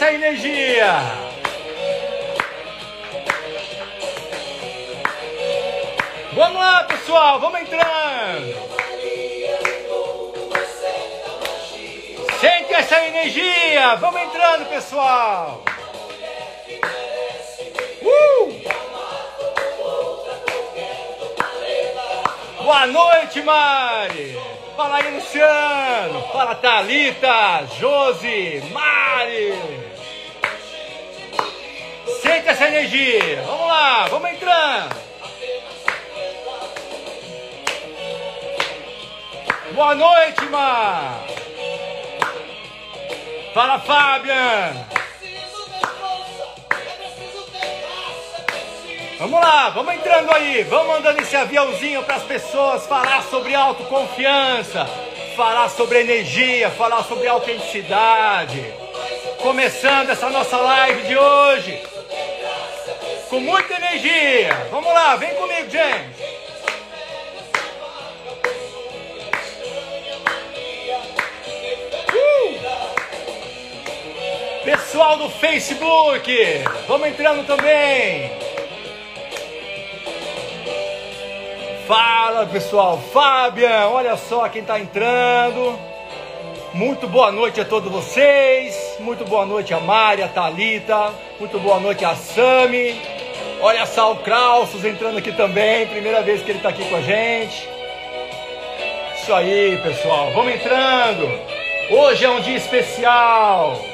essa energia. Vamos lá, pessoal, vamos entrando. Sente essa energia. Vamos entrando, pessoal. Uh! Boa noite, Mari. Fala aí, Luciano. Fala, Thalita, Josi, Mari. Sente essa energia. Vamos lá, vamos entrando. Boa noite, Mar. Fala, Fabian. Vamos lá, vamos entrando aí, vamos mandando esse aviãozinho para as pessoas falar sobre autoconfiança, falar sobre energia, falar sobre autenticidade. Começando essa nossa live de hoje com muita energia. Vamos lá, vem comigo, gente. Uh! Pessoal do Facebook, vamos entrando também. Fala pessoal, Fabian, olha só quem está entrando. Muito boa noite a todos vocês. Muito boa noite a Mari, a Thalita. Muito boa noite a Sami. Olha o Krausos entrando aqui também. Primeira vez que ele está aqui com a gente. Isso aí, pessoal. Vamos entrando. Hoje é um dia especial.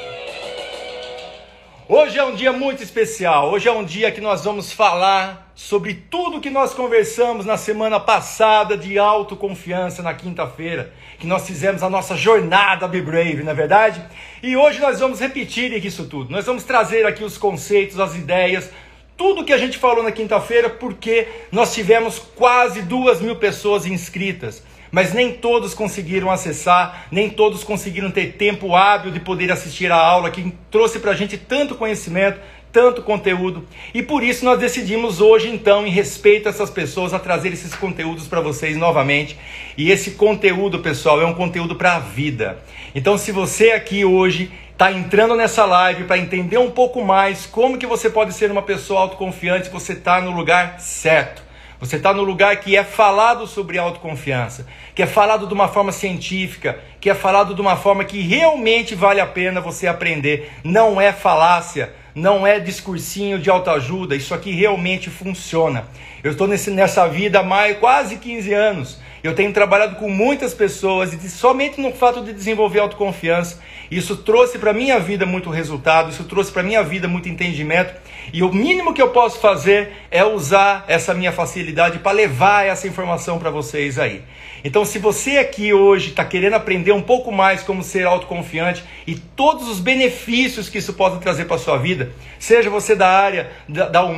Hoje é um dia muito especial. Hoje é um dia que nós vamos falar sobre tudo que nós conversamos na semana passada de autoconfiança na quinta-feira, que nós fizemos a nossa jornada Be Brave, não é verdade? E hoje nós vamos repetir isso tudo. Nós vamos trazer aqui os conceitos, as ideias, tudo que a gente falou na quinta-feira, porque nós tivemos quase duas mil pessoas inscritas mas nem todos conseguiram acessar, nem todos conseguiram ter tempo hábil de poder assistir a aula que trouxe para a gente tanto conhecimento, tanto conteúdo. E por isso nós decidimos hoje, então, em respeito a essas pessoas, a trazer esses conteúdos para vocês novamente. E esse conteúdo, pessoal, é um conteúdo para a vida. Então, se você aqui hoje está entrando nessa live para entender um pouco mais como que você pode ser uma pessoa autoconfiante, você está no lugar certo. Você está no lugar que é falado sobre autoconfiança, que é falado de uma forma científica, que é falado de uma forma que realmente vale a pena você aprender. Não é falácia, não é discursinho de autoajuda, isso aqui realmente funciona. Eu estou nessa vida há mais, quase 15 anos. Eu tenho trabalhado com muitas pessoas e somente no fato de desenvolver autoconfiança, isso trouxe para minha vida muito resultado, isso trouxe para minha vida muito entendimento e o mínimo que eu posso fazer é usar essa minha facilidade para levar essa informação para vocês aí. Então, se você aqui hoje está querendo aprender um pouco mais como ser autoconfiante e todos os benefícios que isso pode trazer para a sua vida, seja você da área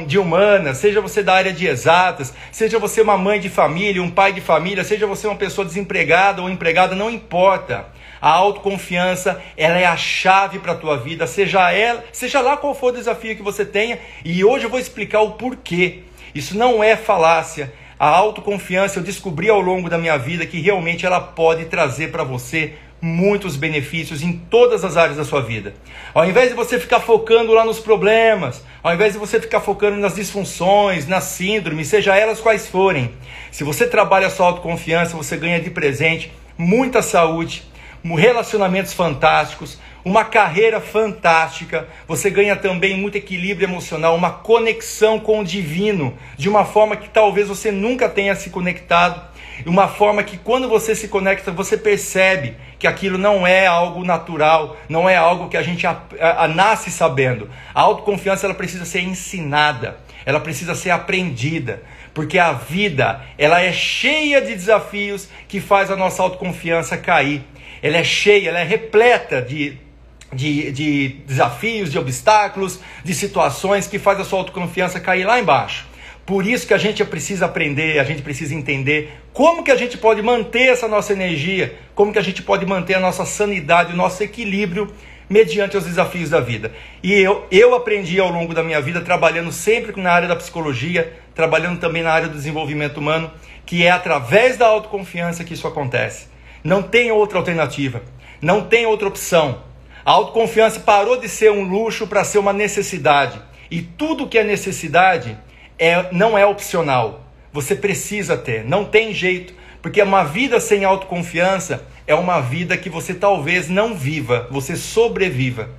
de humanas, seja você da área de exatas, seja você uma mãe de família, um pai de família, seja você uma pessoa desempregada ou empregada, não importa. A autoconfiança, ela é a chave para a tua vida, seja ela, seja lá qual for o desafio que você tenha, e hoje eu vou explicar o porquê. Isso não é falácia. A autoconfiança eu descobri ao longo da minha vida que realmente ela pode trazer para você muitos benefícios em todas as áreas da sua vida. Ao invés de você ficar focando lá nos problemas, ao invés de você ficar focando nas disfunções, nas síndromes, seja elas quais forem, se você trabalha a sua autoconfiança, você ganha de presente muita saúde, relacionamentos fantásticos, uma carreira fantástica, você ganha também muito equilíbrio emocional, uma conexão com o divino, de uma forma que talvez você nunca tenha se conectado, uma forma que quando você se conecta, você percebe que aquilo não é algo natural, não é algo que a gente a, a, a nasce sabendo. A autoconfiança ela precisa ser ensinada, ela precisa ser aprendida porque a vida ela é cheia de desafios que faz a nossa autoconfiança cair ela é cheia, ela é repleta de, de, de desafios, de obstáculos, de situações que faz a sua autoconfiança cair lá embaixo. Por isso que a gente precisa aprender, a gente precisa entender como que a gente pode manter essa nossa energia, como que a gente pode manter a nossa sanidade, o nosso equilíbrio mediante os desafios da vida. E eu, eu aprendi ao longo da minha vida, trabalhando sempre na área da psicologia, trabalhando também na área do desenvolvimento humano, que é através da autoconfiança que isso acontece. Não tem outra alternativa. Não tem outra opção. A autoconfiança parou de ser um luxo para ser uma necessidade. E tudo que é necessidade é, não é opcional. Você precisa ter, não tem jeito. Porque uma vida sem autoconfiança é uma vida que você talvez não viva, você sobreviva.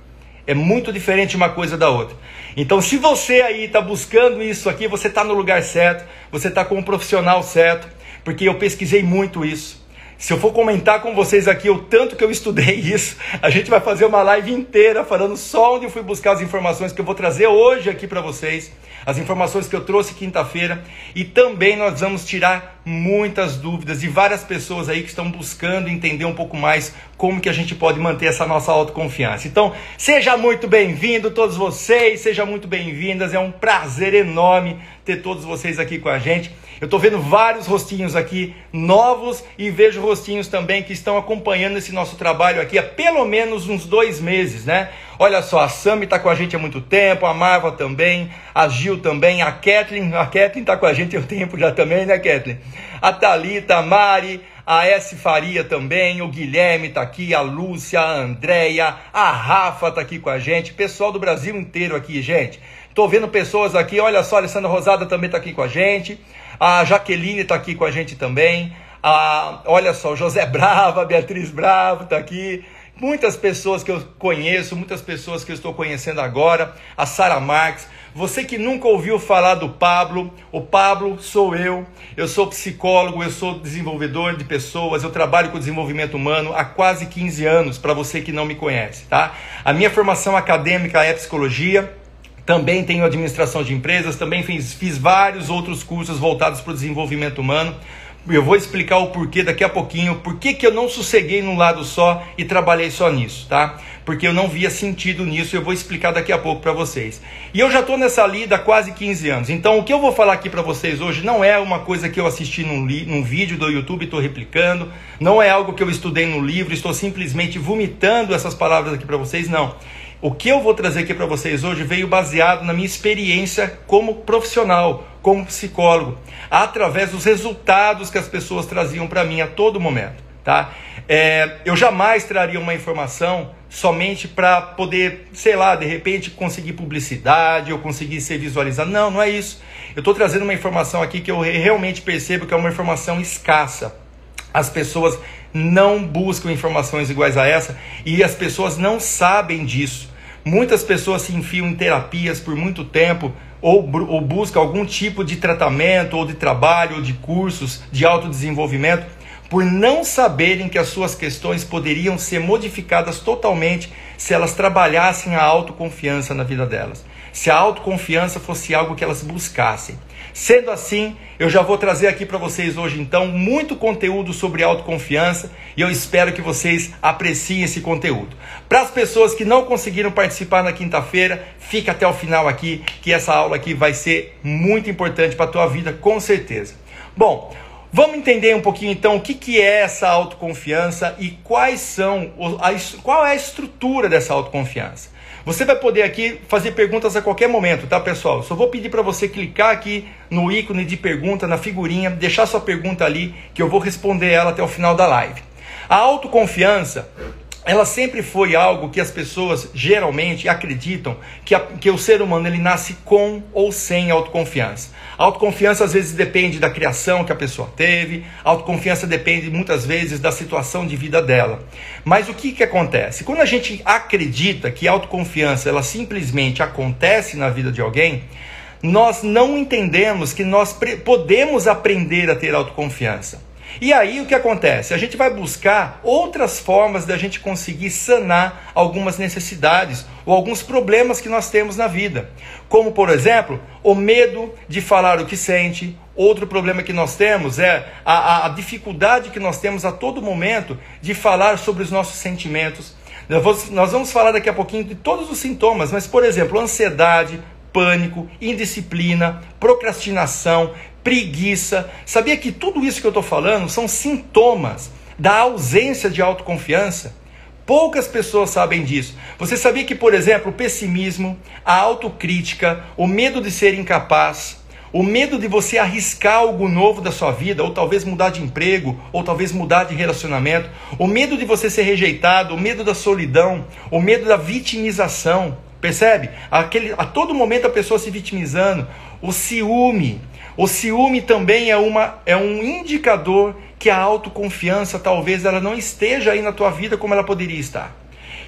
É muito diferente uma coisa da outra. Então, se você aí está buscando isso aqui, você está no lugar certo, você está com um profissional certo, porque eu pesquisei muito isso. Se eu for comentar com vocês aqui o tanto que eu estudei isso, a gente vai fazer uma live inteira falando só onde eu fui buscar as informações que eu vou trazer hoje aqui para vocês, as informações que eu trouxe quinta-feira, e também nós vamos tirar muitas dúvidas de várias pessoas aí que estão buscando entender um pouco mais como que a gente pode manter essa nossa autoconfiança. Então, seja muito bem-vindo todos vocês, sejam muito bem-vindas. É um prazer enorme ter todos vocês aqui com a gente. Eu estou vendo vários rostinhos aqui novos e vejo rostinhos também que estão acompanhando esse nosso trabalho aqui há pelo menos uns dois meses, né? Olha só, a Sami está com a gente há muito tempo, a Marva também, a Gil também, a Kathleen, a Kathleen está com a gente há um tempo já também, né, Kathleen? A Thalita, a Mari, a S. Faria também, o Guilherme está aqui, a Lúcia, a Andréia, a Rafa está aqui com a gente, pessoal do Brasil inteiro aqui, gente. Estou vendo pessoas aqui, olha só, a Alessandra Rosada também está aqui com a gente. A Jaqueline está aqui com a gente também. A, olha só, José Brava, Beatriz Bravo está aqui. Muitas pessoas que eu conheço, muitas pessoas que eu estou conhecendo agora. A Sara Marques. Você que nunca ouviu falar do Pablo, o Pablo sou eu. Eu sou psicólogo, eu sou desenvolvedor de pessoas, eu trabalho com desenvolvimento humano há quase 15 anos, para você que não me conhece, tá? A minha formação acadêmica é psicologia também tenho administração de empresas, também fiz, fiz vários outros cursos voltados para o desenvolvimento humano. Eu vou explicar o porquê daqui a pouquinho, por que, eu não sosseguei num lado só e trabalhei só nisso, tá? Porque eu não via sentido nisso, eu vou explicar daqui a pouco para vocês. E eu já estou nessa lida há quase 15 anos, então o que eu vou falar aqui para vocês hoje não é uma coisa que eu assisti num, num vídeo do YouTube e estou replicando, não é algo que eu estudei no livro, estou simplesmente vomitando essas palavras aqui para vocês, não. O que eu vou trazer aqui para vocês hoje veio baseado na minha experiência como profissional, como psicólogo, através dos resultados que as pessoas traziam para mim a todo momento. Tá? É, eu jamais traria uma informação somente para poder, sei lá, de repente conseguir publicidade ou conseguir ser visualizado. Não, não é isso. Eu estou trazendo uma informação aqui que eu realmente percebo que é uma informação escassa. As pessoas não buscam informações iguais a essa e as pessoas não sabem disso. Muitas pessoas se enfiam em terapias por muito tempo ou, ou buscam algum tipo de tratamento ou de trabalho ou de cursos de autodesenvolvimento por não saberem que as suas questões poderiam ser modificadas totalmente se elas trabalhassem a autoconfiança na vida delas. Se a autoconfiança fosse algo que elas buscassem. Sendo assim, eu já vou trazer aqui para vocês hoje então muito conteúdo sobre autoconfiança e eu espero que vocês apreciem esse conteúdo. Para as pessoas que não conseguiram participar na quinta-feira, fica até o final aqui, que essa aula aqui vai ser muito importante para a tua vida, com certeza. Bom, Vamos entender um pouquinho então o que, que é essa autoconfiança e quais são, a, qual é a estrutura dessa autoconfiança. Você vai poder aqui fazer perguntas a qualquer momento, tá, pessoal? Só vou pedir para você clicar aqui no ícone de pergunta, na figurinha, deixar sua pergunta ali, que eu vou responder ela até o final da live. A autoconfiança ela sempre foi algo que as pessoas geralmente acreditam que, a, que o ser humano ele nasce com ou sem autoconfiança. A autoconfiança às vezes depende da criação que a pessoa teve, a autoconfiança depende muitas vezes da situação de vida dela. Mas o que, que acontece? Quando a gente acredita que a autoconfiança ela simplesmente acontece na vida de alguém, nós não entendemos que nós podemos aprender a ter autoconfiança. E aí o que acontece? A gente vai buscar outras formas da gente conseguir sanar algumas necessidades ou alguns problemas que nós temos na vida. Como, por exemplo, o medo de falar o que sente. Outro problema que nós temos é a, a dificuldade que nós temos a todo momento de falar sobre os nossos sentimentos. Nós vamos falar daqui a pouquinho de todos os sintomas, mas, por exemplo, ansiedade, pânico, indisciplina, procrastinação, preguiça. Sabia que tudo isso que eu estou falando são sintomas da ausência de autoconfiança? Poucas pessoas sabem disso. Você sabia que, por exemplo, o pessimismo, a autocrítica, o medo de ser incapaz, o medo de você arriscar algo novo da sua vida, ou talvez mudar de emprego, ou talvez mudar de relacionamento, o medo de você ser rejeitado, o medo da solidão, o medo da vitimização. Percebe? Aquele, a todo momento a pessoa se vitimizando, o ciúme. O ciúme também é, uma, é um indicador que a autoconfiança talvez ela não esteja aí na tua vida como ela poderia estar.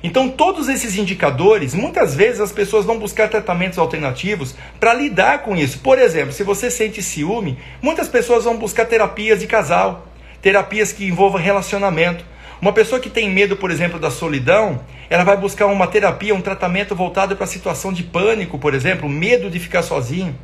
Então, todos esses indicadores, muitas vezes as pessoas vão buscar tratamentos alternativos para lidar com isso. Por exemplo, se você sente ciúme, muitas pessoas vão buscar terapias de casal, terapias que envolvam relacionamento. Uma pessoa que tem medo, por exemplo, da solidão, ela vai buscar uma terapia, um tratamento voltado para a situação de pânico, por exemplo, medo de ficar sozinho.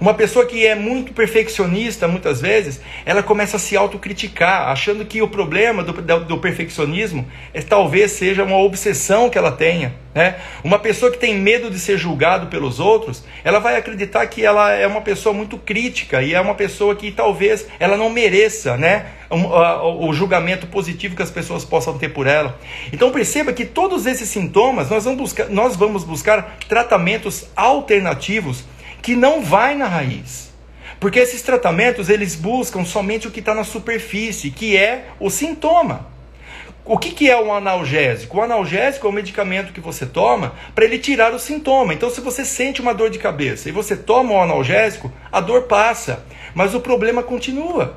Uma pessoa que é muito perfeccionista, muitas vezes, ela começa a se autocriticar, achando que o problema do, do perfeccionismo é, talvez seja uma obsessão que ela tenha. Né? Uma pessoa que tem medo de ser julgado pelos outros, ela vai acreditar que ela é uma pessoa muito crítica e é uma pessoa que talvez ela não mereça né? o, o julgamento positivo que as pessoas possam ter por ela. Então perceba que todos esses sintomas nós vamos buscar, nós vamos buscar tratamentos alternativos que não vai na raiz. Porque esses tratamentos eles buscam somente o que está na superfície, que é o sintoma. O que, que é um analgésico? O analgésico é o medicamento que você toma para ele tirar o sintoma. Então, se você sente uma dor de cabeça e você toma o um analgésico, a dor passa, mas o problema continua.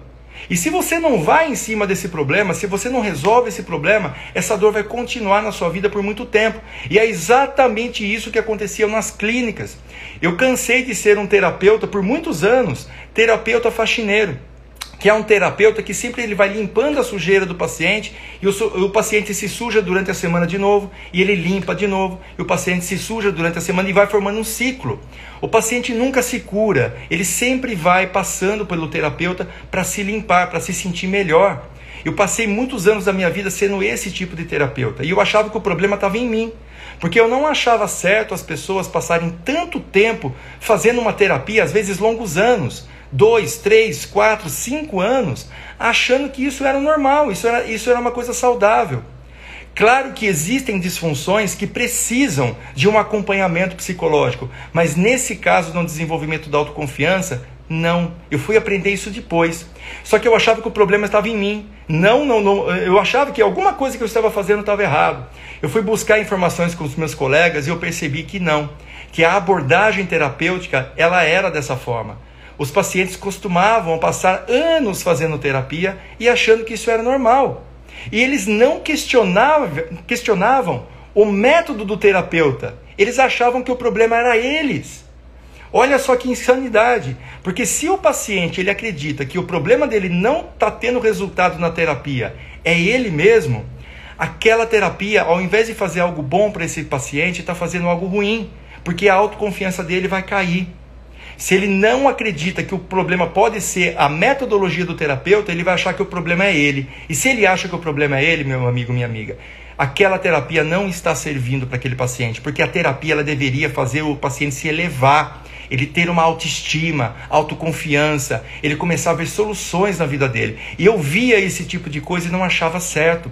E se você não vai em cima desse problema, se você não resolve esse problema, essa dor vai continuar na sua vida por muito tempo. E é exatamente isso que acontecia nas clínicas. Eu cansei de ser um terapeuta por muitos anos, terapeuta faxineiro que é um terapeuta que sempre ele vai limpando a sujeira do paciente e o, o, paciente se suja durante a semana de novo e ele limpa de novo e o paciente se suja durante a semana e vai formando um ciclo. O paciente nunca se cura, ele sempre vai passando pelo terapeuta para se limpar, para se sentir melhor. Eu passei muitos anos da minha vida sendo esse tipo de terapeuta e eu achava que o problema estava em mim. Porque eu não achava certo as pessoas passarem tanto tempo fazendo uma terapia, às vezes longos anos, dois, três, quatro, cinco anos, achando que isso era normal, isso era, isso era uma coisa saudável. Claro que existem disfunções que precisam de um acompanhamento psicológico, mas nesse caso, no desenvolvimento da autoconfiança, não. Eu fui aprender isso depois. Só que eu achava que o problema estava em mim. Não, não, não. Eu achava que alguma coisa que eu estava fazendo estava errado. Eu fui buscar informações com os meus colegas e eu percebi que não, que a abordagem terapêutica ela era dessa forma. Os pacientes costumavam passar anos fazendo terapia e achando que isso era normal. E eles não questionavam, questionavam o método do terapeuta. Eles achavam que o problema era eles. Olha só que insanidade, porque se o paciente ele acredita que o problema dele não está tendo resultado na terapia, é ele mesmo, aquela terapia, ao invés de fazer algo bom para esse paciente, está fazendo algo ruim, porque a autoconfiança dele vai cair. Se ele não acredita que o problema pode ser a metodologia do terapeuta, ele vai achar que o problema é ele. E se ele acha que o problema é ele, meu amigo, minha amiga, aquela terapia não está servindo para aquele paciente, porque a terapia ela deveria fazer o paciente se elevar, ele ter uma autoestima, autoconfiança, ele começar a ver soluções na vida dele. E eu via esse tipo de coisa e não achava certo.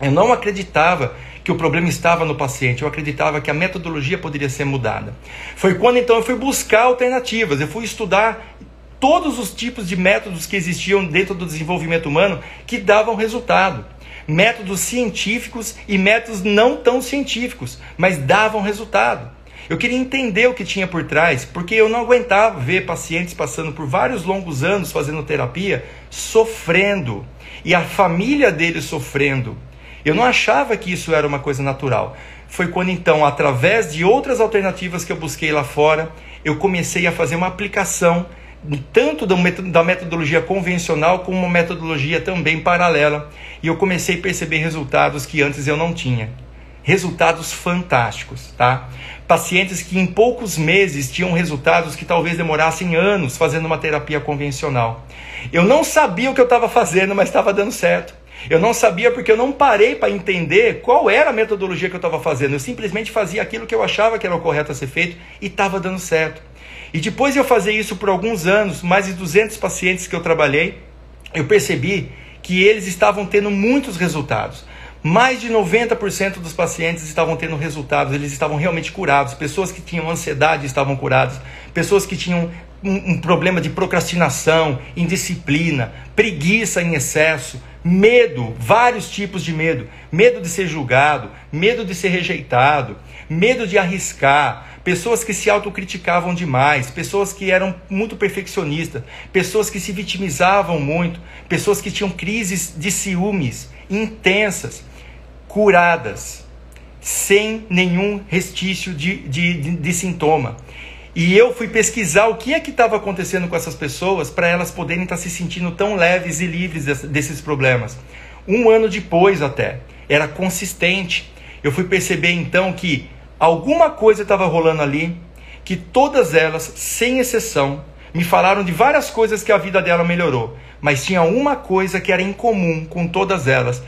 Eu não acreditava que o problema estava no paciente, eu acreditava que a metodologia poderia ser mudada. Foi quando então eu fui buscar alternativas, eu fui estudar todos os tipos de métodos que existiam dentro do desenvolvimento humano que davam resultado. Métodos científicos e métodos não tão científicos, mas davam resultado. Eu queria entender o que tinha por trás, porque eu não aguentava ver pacientes passando por vários longos anos fazendo terapia, sofrendo, e a família deles sofrendo. Eu não achava que isso era uma coisa natural. Foi quando então, através de outras alternativas que eu busquei lá fora, eu comecei a fazer uma aplicação tanto da metodologia convencional como uma metodologia também paralela. E eu comecei a perceber resultados que antes eu não tinha. Resultados fantásticos, tá? Pacientes que em poucos meses tinham resultados que talvez demorassem anos fazendo uma terapia convencional. Eu não sabia o que eu estava fazendo, mas estava dando certo. Eu não sabia porque eu não parei para entender qual era a metodologia que eu estava fazendo. Eu simplesmente fazia aquilo que eu achava que era o correto a ser feito e estava dando certo. E depois de eu fazer isso por alguns anos, mais de 200 pacientes que eu trabalhei, eu percebi que eles estavam tendo muitos resultados. Mais de 90% dos pacientes estavam tendo resultados, eles estavam realmente curados. Pessoas que tinham ansiedade estavam curadas, pessoas que tinham um, um problema de procrastinação, indisciplina, preguiça em excesso, medo, vários tipos de medo: medo de ser julgado, medo de ser rejeitado, medo de arriscar, pessoas que se autocriticavam demais, pessoas que eram muito perfeccionistas, pessoas que se vitimizavam muito, pessoas que tinham crises de ciúmes intensas, curadas, sem nenhum restício de, de, de, de sintoma. E eu fui pesquisar o que é que estava acontecendo com essas pessoas para elas poderem estar tá se sentindo tão leves e livres desses problemas. Um ano depois, até, era consistente. Eu fui perceber então que alguma coisa estava rolando ali, que todas elas, sem exceção, me falaram de várias coisas que a vida dela melhorou, mas tinha uma coisa que era incomum com todas elas,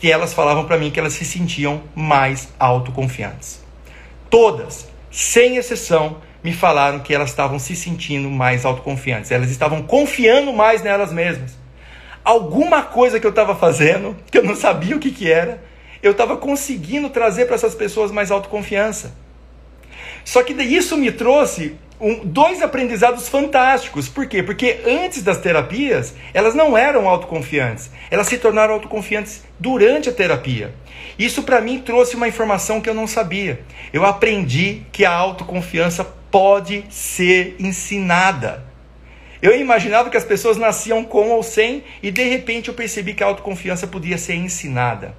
que elas falavam para mim que elas se sentiam mais autoconfiantes. Todas, sem exceção, me falaram que elas estavam se sentindo mais autoconfiantes. Elas estavam confiando mais nelas mesmas. Alguma coisa que eu estava fazendo, que eu não sabia o que, que era, eu estava conseguindo trazer para essas pessoas mais autoconfiança. Só que isso me trouxe um, dois aprendizados fantásticos. Por quê? Porque antes das terapias, elas não eram autoconfiantes. Elas se tornaram autoconfiantes durante a terapia. Isso para mim trouxe uma informação que eu não sabia. Eu aprendi que a autoconfiança pode ser ensinada. Eu imaginava que as pessoas nasciam com ou sem, e de repente eu percebi que a autoconfiança podia ser ensinada.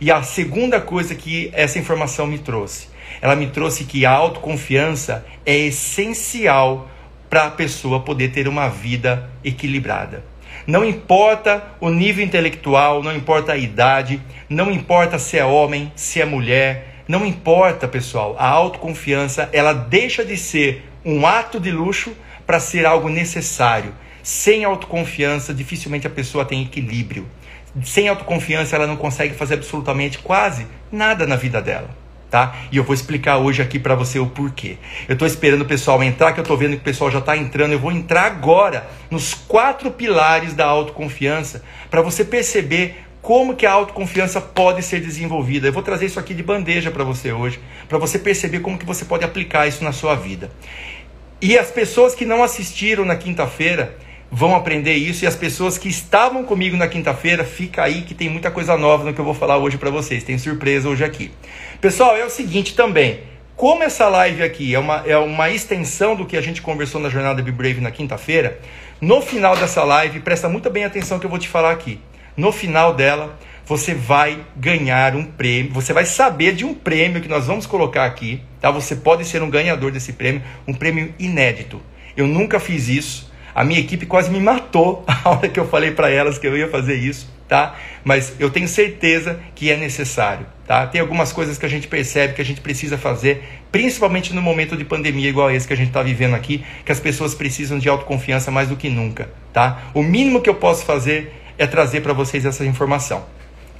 E a segunda coisa que essa informação me trouxe ela me trouxe que a autoconfiança é essencial para a pessoa poder ter uma vida equilibrada. Não importa o nível intelectual, não importa a idade, não importa se é homem, se é mulher, não importa, pessoal. A autoconfiança, ela deixa de ser um ato de luxo para ser algo necessário. Sem autoconfiança, dificilmente a pessoa tem equilíbrio. Sem autoconfiança, ela não consegue fazer absolutamente quase nada na vida dela tá? E eu vou explicar hoje aqui para você o porquê. Eu estou esperando o pessoal entrar, que eu estou vendo que o pessoal já está entrando. Eu vou entrar agora nos quatro pilares da autoconfiança para você perceber como que a autoconfiança pode ser desenvolvida. Eu vou trazer isso aqui de bandeja para você hoje, para você perceber como que você pode aplicar isso na sua vida. E as pessoas que não assistiram na quinta-feira, vão aprender isso e as pessoas que estavam comigo na quinta-feira, fica aí que tem muita coisa nova no que eu vou falar hoje para vocês. Tem surpresa hoje aqui. Pessoal, é o seguinte também. Como essa live aqui é uma, é uma extensão do que a gente conversou na jornada Be Brave na quinta-feira, no final dessa live, presta muito bem atenção que eu vou te falar aqui. No final dela, você vai ganhar um prêmio, você vai saber de um prêmio que nós vamos colocar aqui, tá? Você pode ser um ganhador desse prêmio, um prêmio inédito. Eu nunca fiz isso. A minha equipe quase me matou a hora que eu falei para elas que eu ia fazer isso, tá? Mas eu tenho certeza que é necessário, tá? Tem algumas coisas que a gente percebe que a gente precisa fazer, principalmente no momento de pandemia igual esse que a gente está vivendo aqui, que as pessoas precisam de autoconfiança mais do que nunca, tá? O mínimo que eu posso fazer é trazer para vocês essa informação.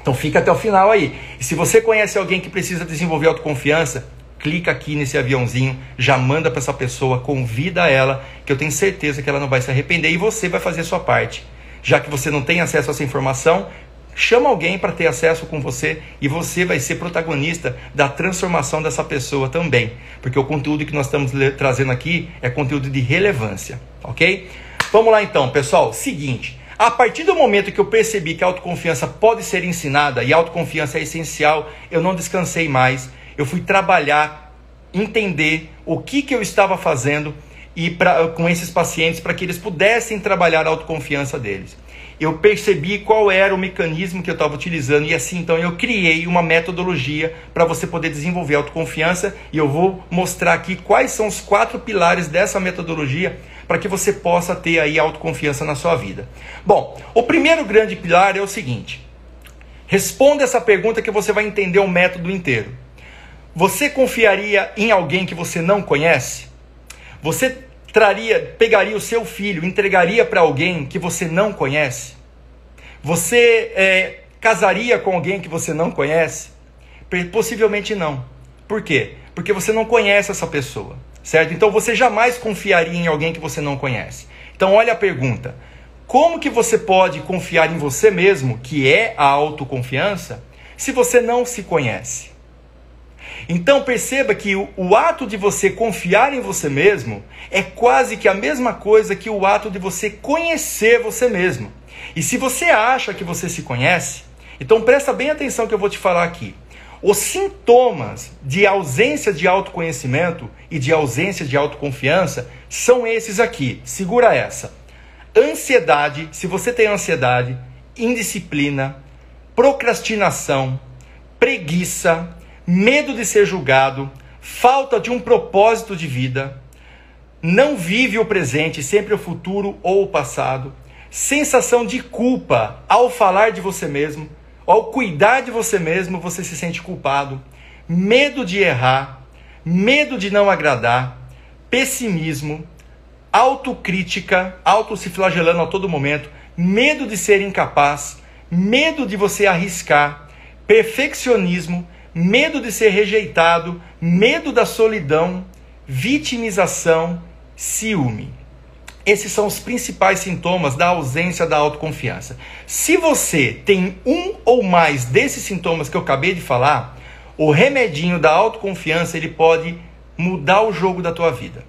Então fica até o final aí. E se você conhece alguém que precisa desenvolver autoconfiança, clica aqui nesse aviãozinho, já manda para essa pessoa, convida ela, que eu tenho certeza que ela não vai se arrepender e você vai fazer a sua parte. Já que você não tem acesso a essa informação, chama alguém para ter acesso com você e você vai ser protagonista da transformação dessa pessoa também, porque o conteúdo que nós estamos trazendo aqui é conteúdo de relevância, ok? Vamos lá então, pessoal. Seguinte, a partir do momento que eu percebi que a autoconfiança pode ser ensinada e a autoconfiança é essencial, eu não descansei mais eu fui trabalhar, entender o que, que eu estava fazendo e pra, com esses pacientes para que eles pudessem trabalhar a autoconfiança deles. Eu percebi qual era o mecanismo que eu estava utilizando e assim então eu criei uma metodologia para você poder desenvolver autoconfiança e eu vou mostrar aqui quais são os quatro pilares dessa metodologia para que você possa ter aí autoconfiança na sua vida. Bom, o primeiro grande pilar é o seguinte: responda essa pergunta que você vai entender o método inteiro. Você confiaria em alguém que você não conhece? Você traria, pegaria o seu filho, entregaria para alguém que você não conhece? Você é, casaria com alguém que você não conhece? Possivelmente não. Por quê? Porque você não conhece essa pessoa, certo? Então você jamais confiaria em alguém que você não conhece. Então olha a pergunta: como que você pode confiar em você mesmo, que é a autoconfiança, se você não se conhece? Então perceba que o, o, ato de você confiar em você mesmo é quase que a mesma coisa que o ato de você conhecer você mesmo. E se você acha que você se conhece, então presta bem atenção que eu vou te falar aqui. Os sintomas de ausência de autoconhecimento e de ausência de autoconfiança são esses aqui. Segura essa. Ansiedade, se você tem ansiedade, indisciplina, procrastinação, preguiça, medo de ser julgado, falta de um propósito de vida, não vive o presente, sempre o futuro ou o passado, sensação de culpa ao falar de você mesmo, ao cuidar de você mesmo, você se sente culpado, medo de errar, medo de não agradar, pessimismo, autocrítica, auto se flagelando a todo momento, medo de ser incapaz, medo de você arriscar, perfeccionismo, medo de ser rejeitado, medo da solidão, vitimização, ciúme. Esses são os principais sintomas da ausência da autoconfiança. Se você tem um ou mais desses sintomas que eu acabei de falar, o remedinho da autoconfiança ele pode mudar o jogo da tua vida.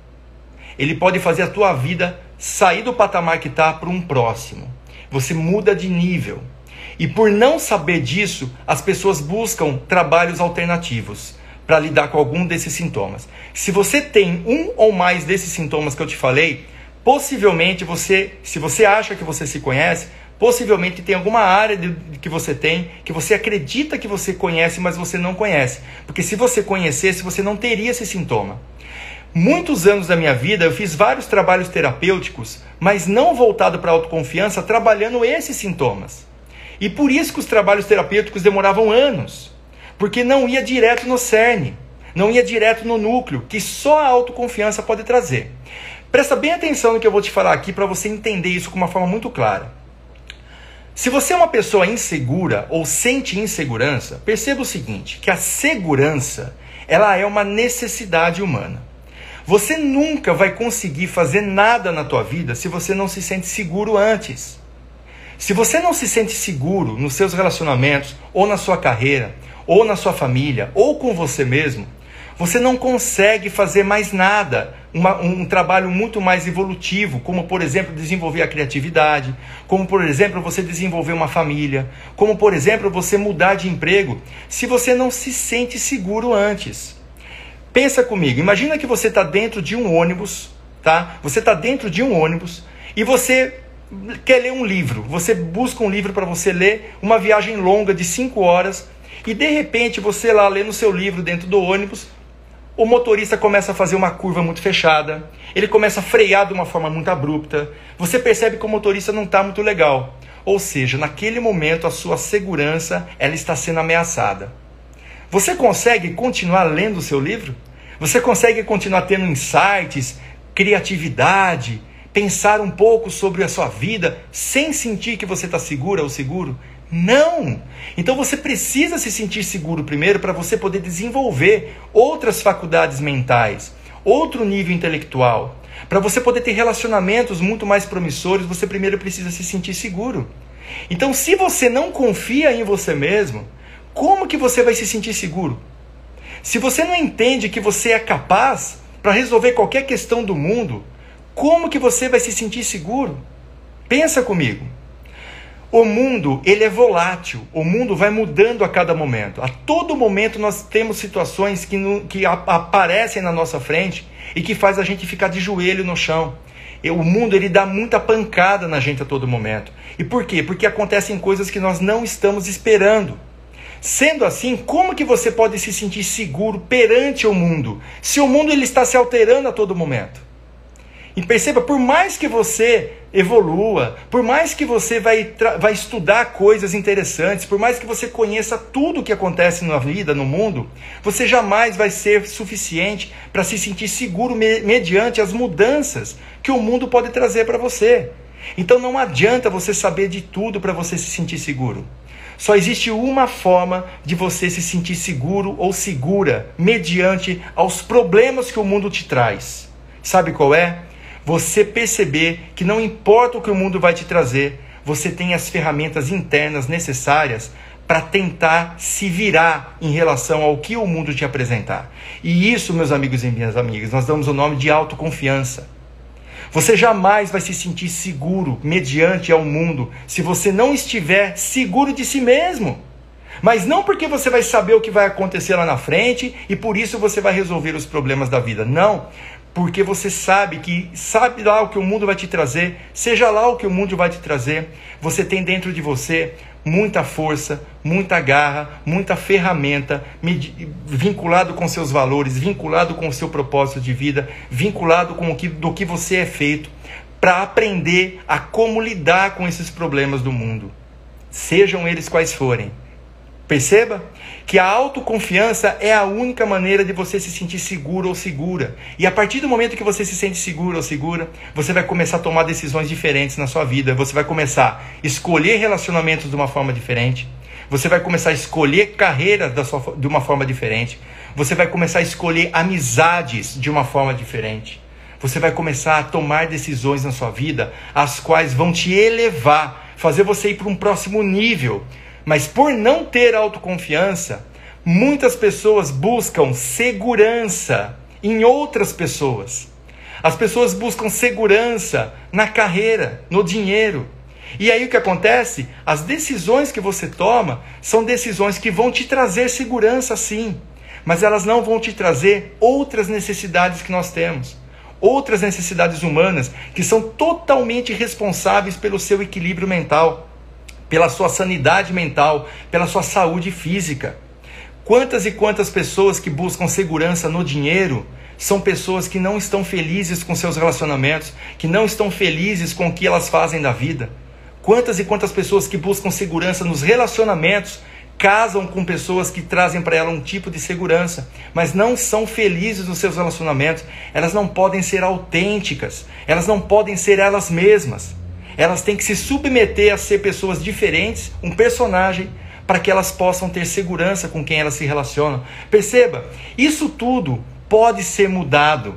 Ele pode fazer a tua vida sair do patamar que está para um próximo. Você muda de nível. E por não saber disso, as pessoas buscam trabalhos alternativos para lidar com algum desses sintomas. Se você tem um ou mais desses sintomas que eu te falei, possivelmente você, se você acha que você se conhece, possivelmente tem alguma área de, que você tem que você acredita que você conhece, mas você não conhece. Porque se você conhecesse, você não teria esse sintoma. Muitos anos da minha vida eu fiz vários trabalhos terapêuticos, mas não voltado para autoconfiança, trabalhando esses sintomas. E por isso que os trabalhos terapêuticos demoravam anos, porque não ia direto no cerne, não ia direto no núcleo, que só a autoconfiança pode trazer. Presta bem atenção no que eu vou te falar aqui para você entender isso com uma forma muito clara. Se você é uma pessoa insegura ou sente insegurança, perceba o seguinte, que a segurança, ela é uma necessidade humana. Você nunca vai conseguir fazer nada na tua vida se você não se sente seguro antes. Se você não se sente seguro nos seus relacionamentos, ou na sua carreira, ou na sua família, ou com você mesmo, você não consegue fazer mais nada, uma, um trabalho muito mais evolutivo, como por exemplo desenvolver a criatividade, como por exemplo você desenvolver uma família, como por exemplo você mudar de emprego, se você não se sente seguro antes. Pensa comigo, imagina que você está dentro de um ônibus, tá? Você está dentro de um ônibus e você quer ler um livro, você busca um livro para você ler, uma viagem longa de 5 horas, e de repente você lá lendo seu livro dentro do ônibus, o motorista começa a fazer uma curva muito fechada, ele começa a frear de uma forma muito abrupta, você percebe que o motorista não está muito legal. Ou seja, naquele momento a sua segurança ela está sendo ameaçada. Você consegue continuar lendo o seu livro? Você consegue continuar tendo insights, criatividade, pensar um pouco sobre a sua vida sem sentir que você está segura ou seguro? Não! Então você precisa se sentir seguro primeiro para você poder desenvolver outras faculdades mentais, outro nível intelectual. Para você poder ter relacionamentos muito mais promissores, você primeiro precisa se sentir seguro. Então, se você não confia em você mesmo, como que você vai se sentir seguro? Se você não entende que você é capaz para resolver qualquer questão do mundo, como que você vai se sentir seguro? Pensa comigo. O mundo, ele é volátil. O mundo vai mudando a cada momento. A todo momento nós temos situações que, no, que a, aparecem na nossa frente e que faz a gente ficar de joelho no chão. E o mundo, ele dá muita pancada na gente a todo momento. E por quê? Porque acontecem coisas que nós não estamos esperando. Sendo assim, como que você pode se sentir seguro perante o mundo, se o mundo ele está se alterando a todo momento? E perceba, por mais que você evolua, por mais que você vai, vai estudar coisas interessantes, por mais que você conheça tudo o que acontece na vida, no mundo, você jamais vai ser suficiente para se sentir seguro me mediante as mudanças que o mundo pode trazer para você. Então não adianta você saber de tudo para você se sentir seguro. Só existe uma forma de você se sentir seguro ou segura mediante aos problemas que o mundo te traz. Sabe qual é? Você perceber que não importa o que o mundo vai te trazer, você tem as ferramentas internas necessárias para tentar se virar em relação ao que o mundo te apresentar. E isso, meus amigos e minhas amigas, nós damos o nome de autoconfiança. Você jamais vai se sentir seguro mediante ao mundo se você não estiver seguro de si mesmo. Mas não porque você vai saber o que vai acontecer lá na frente e por isso você vai resolver os problemas da vida. Não, porque você sabe que sabe lá o que o mundo vai te trazer, seja lá o que o mundo vai te trazer, você tem dentro de você muita força, muita garra, muita ferramenta vinculado com seus valores, vinculado com o seu propósito de vida, vinculado com o que do que você é feito para aprender a como lidar com esses problemas do mundo, sejam eles quais forem. Perceba que a autoconfiança é a única maneira de você se sentir seguro ou segura. E a partir do momento que você se sente seguro ou segura, você vai começar a tomar decisões diferentes na sua vida. Você vai começar a escolher relacionamentos de uma forma diferente. Você vai começar a escolher carreiras de uma forma diferente. Você vai começar a escolher amizades de uma forma diferente. Você vai começar a tomar decisões na sua vida as quais vão te elevar, fazer você ir para um próximo nível mas por não ter autoconfiança, muitas pessoas buscam segurança em outras pessoas. As pessoas buscam segurança na carreira, no dinheiro. E aí o que acontece? As decisões que você toma são decisões que vão te trazer segurança sim, mas elas não vão te trazer outras necessidades que nós temos. Outras necessidades humanas que são totalmente responsáveis pelo seu equilíbrio mental pela sua sanidade mental, pela sua saúde física. Quantas e quantas pessoas que buscam segurança no dinheiro são pessoas que não estão felizes com seus relacionamentos, que não estão felizes com o que elas fazem da vida. Quantas e quantas pessoas que buscam segurança nos relacionamentos casam com pessoas que trazem para ela um tipo de segurança, mas não são felizes nos seus relacionamentos. Elas não podem ser autênticas, elas não podem ser elas mesmas. Elas têm que se submeter a ser pessoas diferentes, um personagem, para que elas possam ter segurança com quem elas se relacionam. Perceba, isso tudo pode ser mudado.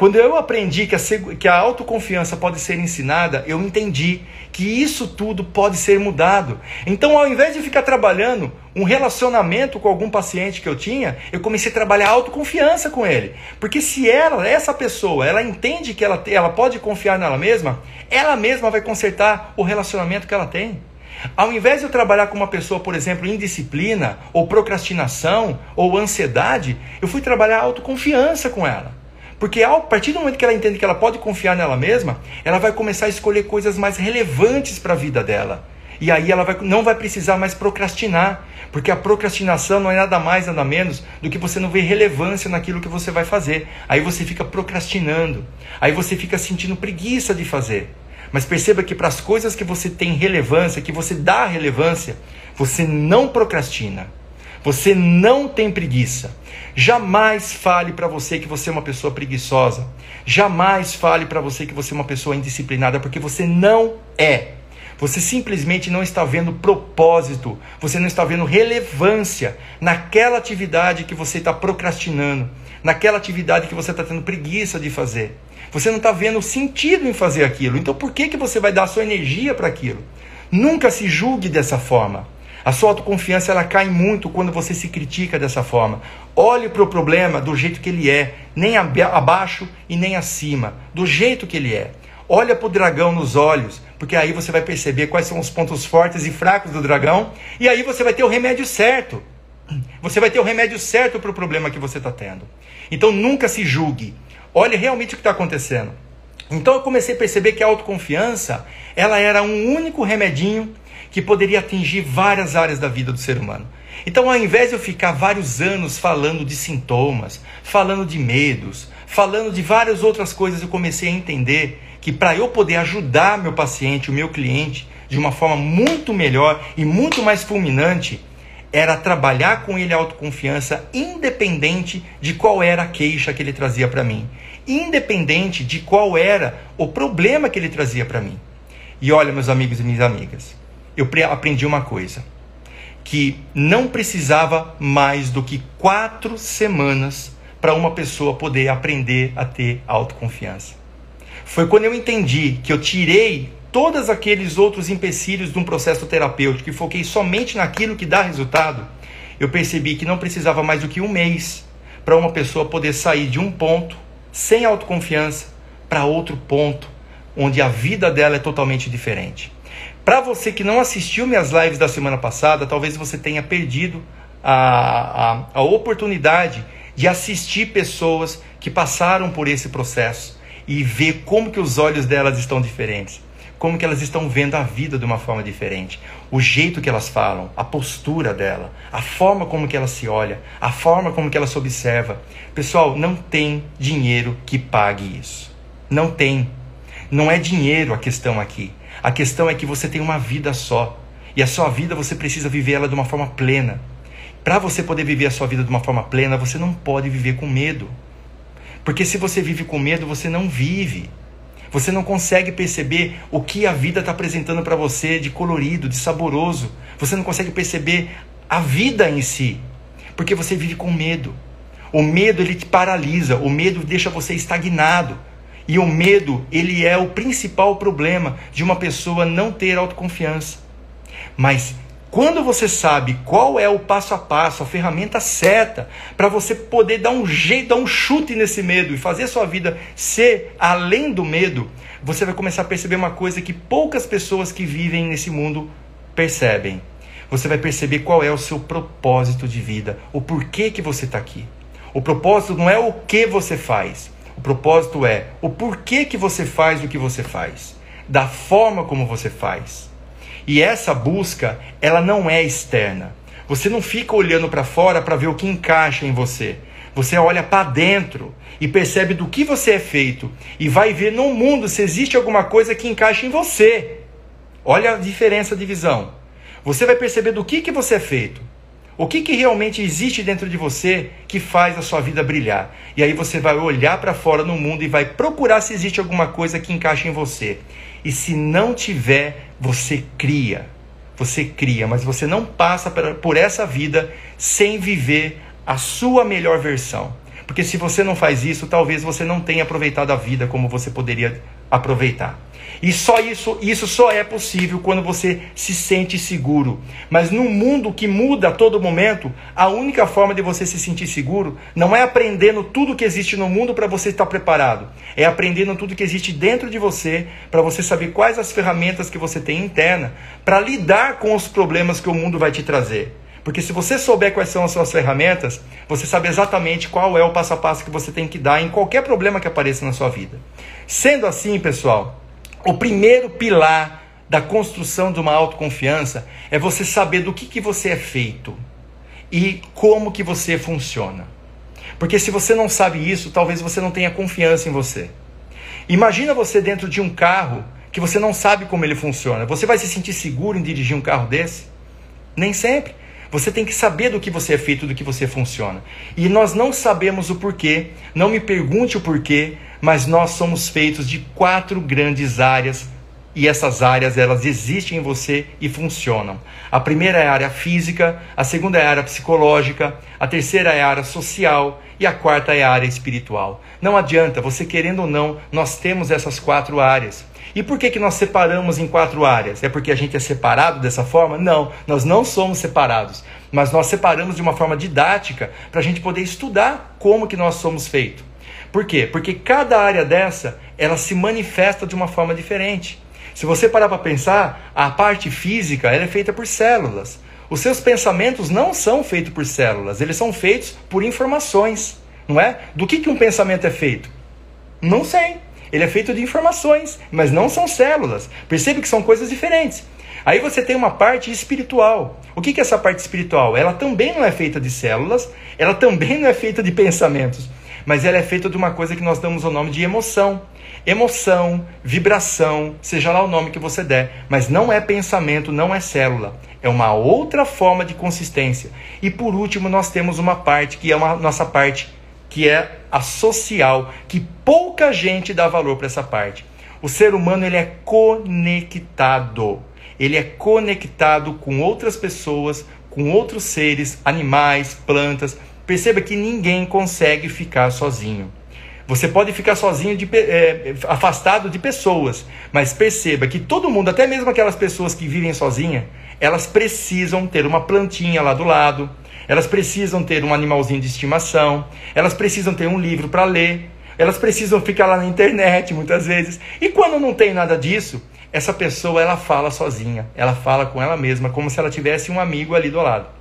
Quando eu aprendi que a, que a autoconfiança pode ser ensinada, eu entendi que isso tudo pode ser mudado. Então, ao invés de ficar trabalhando um relacionamento com algum paciente que eu tinha, eu comecei a trabalhar a autoconfiança com ele. Porque se ela, essa pessoa, ela entende que ela, ela pode confiar nela mesma, ela mesma vai consertar o relacionamento que ela tem. Ao invés de eu trabalhar com uma pessoa, por exemplo, indisciplina, ou procrastinação, ou ansiedade, eu fui trabalhar autoconfiança com ela. Porque a partir do momento que ela entende que ela pode confiar nela mesma, ela vai começar a escolher coisas mais relevantes para a vida dela. E aí ela vai, não vai precisar mais procrastinar, porque a procrastinação não é nada mais, nada menos do que você não ver relevância naquilo que você vai fazer. Aí você fica procrastinando, aí você fica sentindo preguiça de fazer. Mas perceba que para as coisas que você tem relevância, que você dá relevância, você não procrastina. Você não tem preguiça. Jamais fale para você que você é uma pessoa preguiçosa. Jamais fale para você que você é uma pessoa indisciplinada, porque você não é. Você simplesmente não está vendo propósito, você não está vendo relevância naquela atividade que você está procrastinando, naquela atividade que você está tendo preguiça de fazer. Você não está vendo sentido em fazer aquilo. Então por que, que você vai dar sua energia para aquilo? Nunca se julgue dessa forma. A sua autoconfiança ela cai muito quando você se critica dessa forma. Olhe para o problema do jeito que ele é, nem abaixo e nem acima, do jeito que ele é. Olha para o dragão nos olhos, porque aí você vai perceber quais são os pontos fortes e fracos do dragão, e aí você vai ter o remédio certo. Você vai ter o remédio certo para o problema que você está tendo. Então nunca se julgue. Olhe realmente o que está acontecendo. Então eu comecei a perceber que a autoconfiança ela era um único remedinho que poderia atingir várias áreas da vida do ser humano. Então, ao invés de eu ficar vários anos falando de sintomas, falando de medos, falando de várias outras coisas, eu comecei a entender que para eu poder ajudar meu paciente, o meu cliente, de uma forma muito melhor e muito mais fulminante, era trabalhar com ele a autoconfiança, independente de qual era a queixa que ele trazia para mim, independente de qual era o problema que ele trazia para mim. E olha, meus amigos e minhas amigas, eu aprendi uma coisa: que não precisava mais do que quatro semanas para uma pessoa poder aprender a ter autoconfiança. Foi quando eu entendi que eu tirei todos aqueles outros empecilhos de um processo terapêutico e foquei somente naquilo que dá resultado, eu percebi que não precisava mais do que um mês para uma pessoa poder sair de um ponto sem autoconfiança para outro ponto onde a vida dela é totalmente diferente. Para você que não assistiu minhas lives da semana passada, talvez você tenha perdido a, a, a oportunidade de assistir pessoas que passaram por esse processo e ver como que os olhos delas estão diferentes, como que elas estão vendo a vida de uma forma diferente, o jeito que elas falam, a postura dela, a forma como que ela se olha, a forma como que ela se observa. Pessoal, não tem dinheiro que pague isso. Não tem. Não é dinheiro a questão aqui. A questão é que você tem uma vida só. E a sua vida você precisa viver ela de uma forma plena. Para você poder viver a sua vida de uma forma plena, você não pode viver com medo. Porque se você vive com medo, você não vive. Você não consegue perceber o que a vida está apresentando para você de colorido, de saboroso. Você não consegue perceber a vida em si, porque você vive com medo. O medo ele te paralisa, o medo deixa você estagnado. E o medo, ele é o principal problema de uma pessoa não ter autoconfiança. Mas quando você sabe qual é o passo a passo, a ferramenta certa para você poder dar um jeito, dar um chute nesse medo e fazer sua vida ser além do medo, você vai começar a perceber uma coisa que poucas pessoas que vivem nesse mundo percebem. Você vai perceber qual é o seu propósito de vida, o porquê que você está aqui. O propósito não é o que você faz. O propósito é o porquê que você faz o que você faz, da forma como você faz. E essa busca, ela não é externa. Você não fica olhando para fora para ver o que encaixa em você. Você olha para dentro e percebe do que você é feito e vai ver no mundo se existe alguma coisa que encaixa em você. Olha a diferença de visão. Você vai perceber do que, que você é feito. O que, que realmente existe dentro de você que faz a sua vida brilhar? E aí você vai olhar para fora no mundo e vai procurar se existe alguma coisa que encaixe em você. E se não tiver, você cria. Você cria, mas você não passa por essa vida sem viver a sua melhor versão. Porque se você não faz isso, talvez você não tenha aproveitado a vida como você poderia aproveitar. E só isso, isso só é possível quando você se sente seguro. Mas num mundo que muda a todo momento, a única forma de você se sentir seguro não é aprendendo tudo que existe no mundo para você estar preparado. É aprendendo tudo que existe dentro de você para você saber quais as ferramentas que você tem interna para lidar com os problemas que o mundo vai te trazer. Porque se você souber quais são as suas ferramentas, você sabe exatamente qual é o passo a passo que você tem que dar em qualquer problema que apareça na sua vida. Sendo assim, pessoal, o primeiro pilar da construção de uma autoconfiança é você saber do que, que você é feito e como que você funciona. Porque se você não sabe isso, talvez você não tenha confiança em você. Imagina você dentro de um carro que você não sabe como ele funciona. Você vai se sentir seguro em dirigir um carro desse? Nem sempre. Você tem que saber do que você é feito, do que você funciona. E nós não sabemos o porquê, não me pergunte o porquê, mas nós somos feitos de quatro grandes áreas e essas áreas elas existem em você e funcionam. A primeira é a área física, a segunda é a área psicológica, a terceira é a área social e a quarta é a área espiritual. Não adianta, você querendo ou não, nós temos essas quatro áreas. E por que, que nós separamos em quatro áreas? É porque a gente é separado dessa forma? Não, nós não somos separados, mas nós separamos de uma forma didática para a gente poder estudar como que nós somos feitos. Por quê? Porque cada área dessa, ela se manifesta de uma forma diferente. Se você parar para pensar, a parte física ela é feita por células. Os seus pensamentos não são feitos por células, eles são feitos por informações, não é? Do que, que um pensamento é feito? Não sei. Ele é feito de informações, mas não são células. Percebe que são coisas diferentes. Aí você tem uma parte espiritual. O que, é essa parte espiritual? Ela também não é feita de células, ela também não é feita de pensamentos mas ela é feita de uma coisa que nós damos o nome de emoção. Emoção, vibração, seja lá o nome que você der, mas não é pensamento, não é célula. É uma outra forma de consistência. E por último, nós temos uma parte que é a nossa parte que é a social, que pouca gente dá valor para essa parte. O ser humano ele é conectado. Ele é conectado com outras pessoas, com outros seres, animais, plantas, Perceba que ninguém consegue ficar sozinho. Você pode ficar sozinho, de, é, afastado de pessoas, mas perceba que todo mundo, até mesmo aquelas pessoas que vivem sozinhas, elas precisam ter uma plantinha lá do lado, elas precisam ter um animalzinho de estimação, elas precisam ter um livro para ler, elas precisam ficar lá na internet muitas vezes. E quando não tem nada disso, essa pessoa ela fala sozinha, ela fala com ela mesma, como se ela tivesse um amigo ali do lado.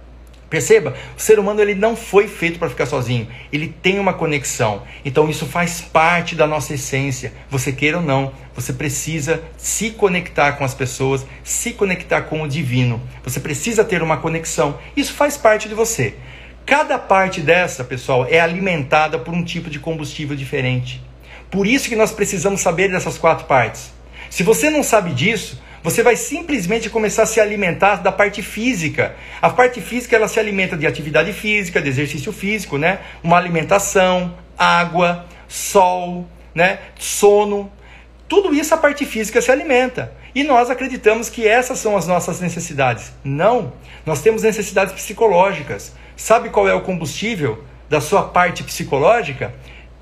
Perceba, o ser humano ele não foi feito para ficar sozinho, ele tem uma conexão. Então isso faz parte da nossa essência. Você queira ou não, você precisa se conectar com as pessoas, se conectar com o divino. Você precisa ter uma conexão. Isso faz parte de você. Cada parte dessa, pessoal, é alimentada por um tipo de combustível diferente. Por isso que nós precisamos saber dessas quatro partes. Se você não sabe disso, você vai simplesmente começar a se alimentar da parte física. A parte física ela se alimenta de atividade física, de exercício físico, né? Uma alimentação, água, sol, né? Sono. Tudo isso a parte física se alimenta. E nós acreditamos que essas são as nossas necessidades. Não, nós temos necessidades psicológicas. Sabe qual é o combustível da sua parte psicológica?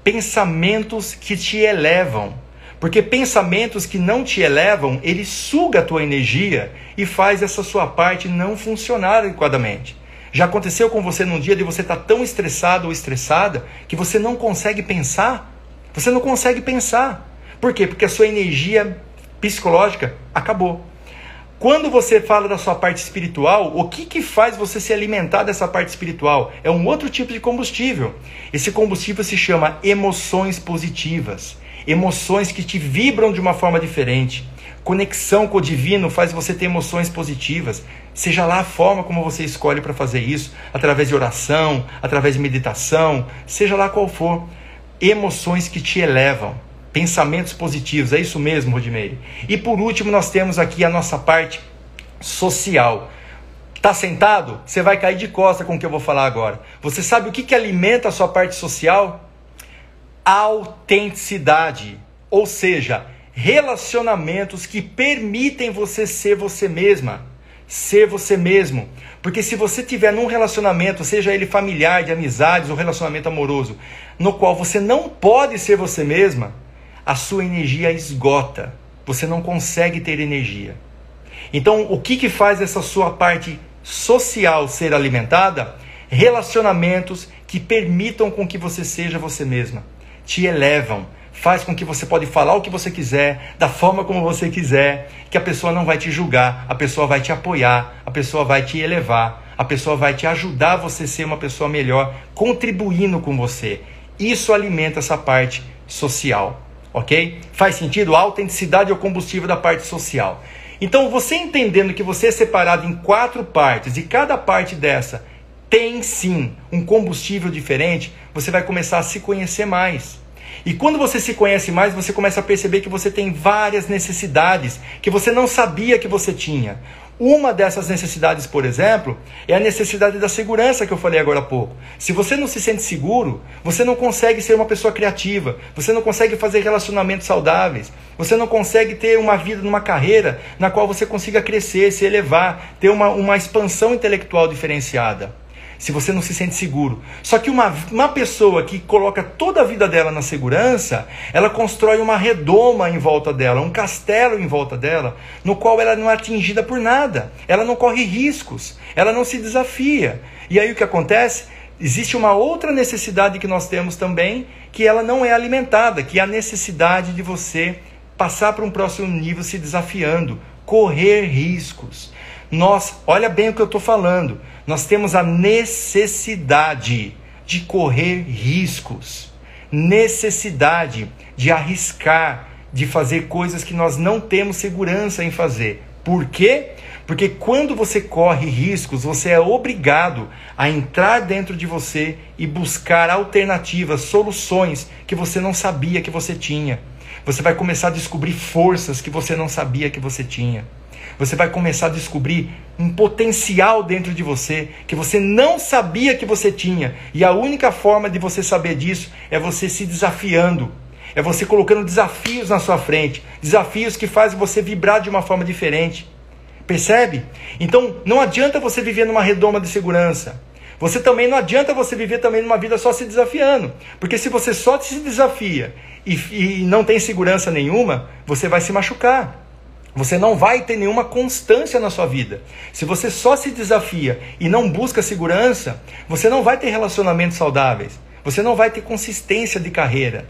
Pensamentos que te elevam porque pensamentos que não te elevam, ele suga a tua energia e faz essa sua parte não funcionar adequadamente. Já aconteceu com você num dia de você estar tá tão estressado ou estressada que você não consegue pensar? Você não consegue pensar. Por quê? Porque a sua energia psicológica acabou. Quando você fala da sua parte espiritual, o que, que faz você se alimentar dessa parte espiritual? É um outro tipo de combustível. Esse combustível se chama emoções positivas emoções que te vibram de uma forma diferente. Conexão com o divino faz você ter emoções positivas. Seja lá a forma como você escolhe para fazer isso, através de oração, através de meditação, seja lá qual for. Emoções que te elevam, pensamentos positivos, é isso mesmo, Rodimeire. E por último, nós temos aqui a nossa parte social. Tá sentado? Você vai cair de costa com o que eu vou falar agora. Você sabe o que, que alimenta a sua parte social? Autenticidade, ou seja, relacionamentos que permitem você ser você mesma, ser você mesmo. Porque se você tiver num relacionamento, seja ele familiar, de amizades ou relacionamento amoroso, no qual você não pode ser você mesma, a sua energia esgota. Você não consegue ter energia. Então, o que, que faz essa sua parte social ser alimentada? Relacionamentos que permitam com que você seja você mesma te elevam, faz com que você pode falar o que você quiser, da forma como você quiser, que a pessoa não vai te julgar, a pessoa vai te apoiar, a pessoa vai te elevar, a pessoa vai te ajudar a você ser uma pessoa melhor, contribuindo com você. Isso alimenta essa parte social, ok? Faz sentido? A autenticidade é o combustível da parte social. Então, você entendendo que você é separado em quatro partes e cada parte dessa tem sim um combustível diferente, você vai começar a se conhecer mais. E quando você se conhece mais, você começa a perceber que você tem várias necessidades que você não sabia que você tinha. Uma dessas necessidades, por exemplo, é a necessidade da segurança que eu falei agora há pouco. Se você não se sente seguro, você não consegue ser uma pessoa criativa, você não consegue fazer relacionamentos saudáveis, você não consegue ter uma vida numa carreira na qual você consiga crescer, se elevar, ter uma, uma expansão intelectual diferenciada se você não se sente seguro. Só que uma, uma pessoa que coloca toda a vida dela na segurança, ela constrói uma redoma em volta dela, um castelo em volta dela, no qual ela não é atingida por nada, ela não corre riscos, ela não se desafia. E aí o que acontece? Existe uma outra necessidade que nós temos também, que ela não é alimentada, que é a necessidade de você passar para um próximo nível se desafiando, correr riscos. Nós, olha bem o que eu estou falando nós temos a necessidade de correr riscos, necessidade de arriscar, de fazer coisas que nós não temos segurança em fazer. Por quê? Porque quando você corre riscos, você é obrigado a entrar dentro de você e buscar alternativas, soluções que você não sabia que você tinha. Você vai começar a descobrir forças que você não sabia que você tinha. Você vai começar a descobrir um potencial dentro de você que você não sabia que você tinha. E a única forma de você saber disso é você se desafiando. É você colocando desafios na sua frente, desafios que fazem você vibrar de uma forma diferente. Percebe? Então, não adianta você viver numa redoma de segurança. Você também não adianta você viver também numa vida só se desafiando. Porque se você só se desafia e, e não tem segurança nenhuma, você vai se machucar. Você não vai ter nenhuma constância na sua vida. Se você só se desafia e não busca segurança, você não vai ter relacionamentos saudáveis. Você não vai ter consistência de carreira.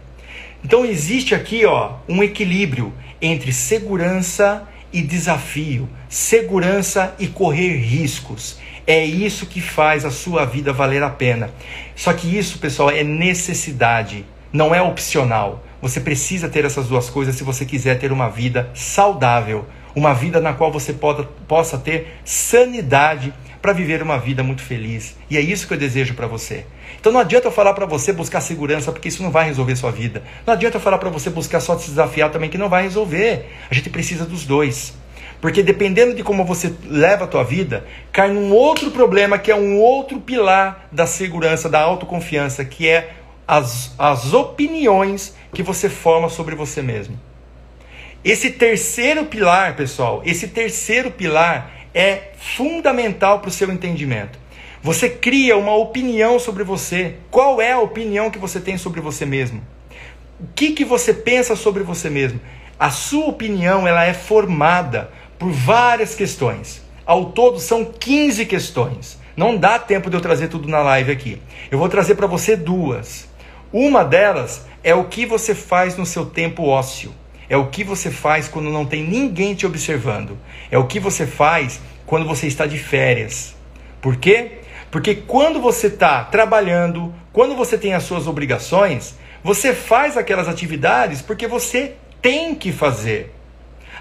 Então existe aqui, ó, um equilíbrio entre segurança e desafio, segurança e correr riscos. É isso que faz a sua vida valer a pena. Só que isso, pessoal, é necessidade, não é opcional. Você precisa ter essas duas coisas se você quiser ter uma vida saudável, uma vida na qual você poda, possa ter sanidade para viver uma vida muito feliz. E é isso que eu desejo para você. Então não adianta eu falar para você buscar segurança, porque isso não vai resolver sua vida. Não adianta eu falar para você buscar só se desafiar também, que não vai resolver. A gente precisa dos dois. Porque dependendo de como você leva a tua vida, cai num outro problema que é um outro pilar da segurança, da autoconfiança, que é as, as opiniões que você forma sobre você mesmo. Esse terceiro pilar, pessoal, esse terceiro pilar é fundamental para o seu entendimento. Você cria uma opinião sobre você. Qual é a opinião que você tem sobre você mesmo? O que, que você pensa sobre você mesmo? A sua opinião ela é formada por várias questões. Ao todo são 15 questões. Não dá tempo de eu trazer tudo na live aqui. Eu vou trazer para você duas. Uma delas é o que você faz no seu tempo ósseo. É o que você faz quando não tem ninguém te observando. É o que você faz quando você está de férias. Por quê? Porque quando você está trabalhando, quando você tem as suas obrigações, você faz aquelas atividades porque você tem que fazer.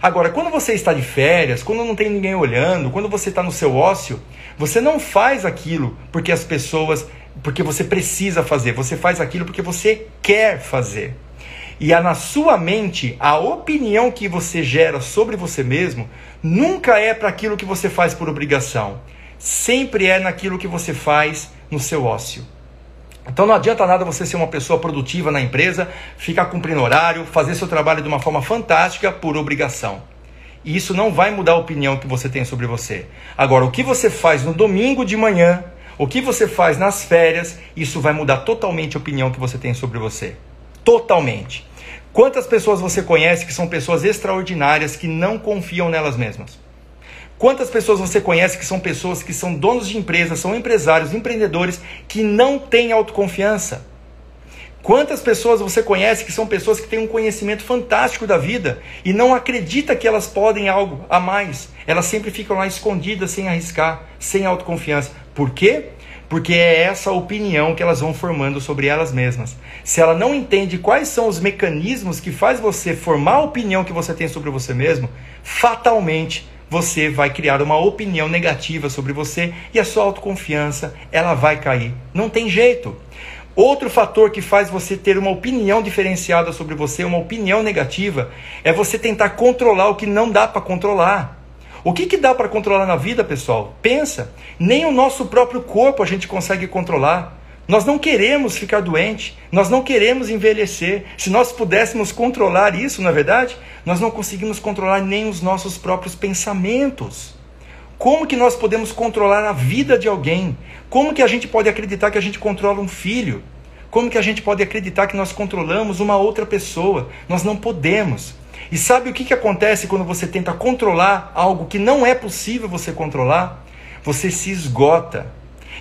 Agora, quando você está de férias, quando não tem ninguém olhando, quando você está no seu ócio, você não faz aquilo porque as pessoas, porque você precisa fazer, você faz aquilo porque você quer fazer. E na sua mente, a opinião que você gera sobre você mesmo nunca é para aquilo que você faz por obrigação. Sempre é naquilo que você faz no seu ócio. Então não adianta nada você ser uma pessoa produtiva na empresa, ficar cumprindo horário, fazer seu trabalho de uma forma fantástica por obrigação. E isso não vai mudar a opinião que você tem sobre você. Agora, o que você faz no domingo de manhã, o que você faz nas férias, isso vai mudar totalmente a opinião que você tem sobre você. Totalmente. Quantas pessoas você conhece que são pessoas extraordinárias que não confiam nelas mesmas? Quantas pessoas você conhece que são pessoas que são donos de empresas, são empresários, empreendedores que não têm autoconfiança? Quantas pessoas você conhece que são pessoas que têm um conhecimento fantástico da vida e não acredita que elas podem algo a mais? Elas sempre ficam lá escondidas, sem arriscar, sem autoconfiança. Por quê? Porque é essa opinião que elas vão formando sobre elas mesmas. Se ela não entende quais são os mecanismos que faz você formar a opinião que você tem sobre você mesmo, fatalmente você vai criar uma opinião negativa sobre você e a sua autoconfiança, ela vai cair. Não tem jeito. Outro fator que faz você ter uma opinião diferenciada sobre você, uma opinião negativa, é você tentar controlar o que não dá para controlar. O que, que dá para controlar na vida, pessoal? Pensa, nem o nosso próprio corpo a gente consegue controlar. Nós não queremos ficar doente, nós não queremos envelhecer. Se nós pudéssemos controlar isso, na é verdade, nós não conseguimos controlar nem os nossos próprios pensamentos. Como que nós podemos controlar a vida de alguém? Como que a gente pode acreditar que a gente controla um filho? Como que a gente pode acreditar que nós controlamos uma outra pessoa? Nós não podemos. E sabe o que, que acontece quando você tenta controlar algo que não é possível você controlar? Você se esgota.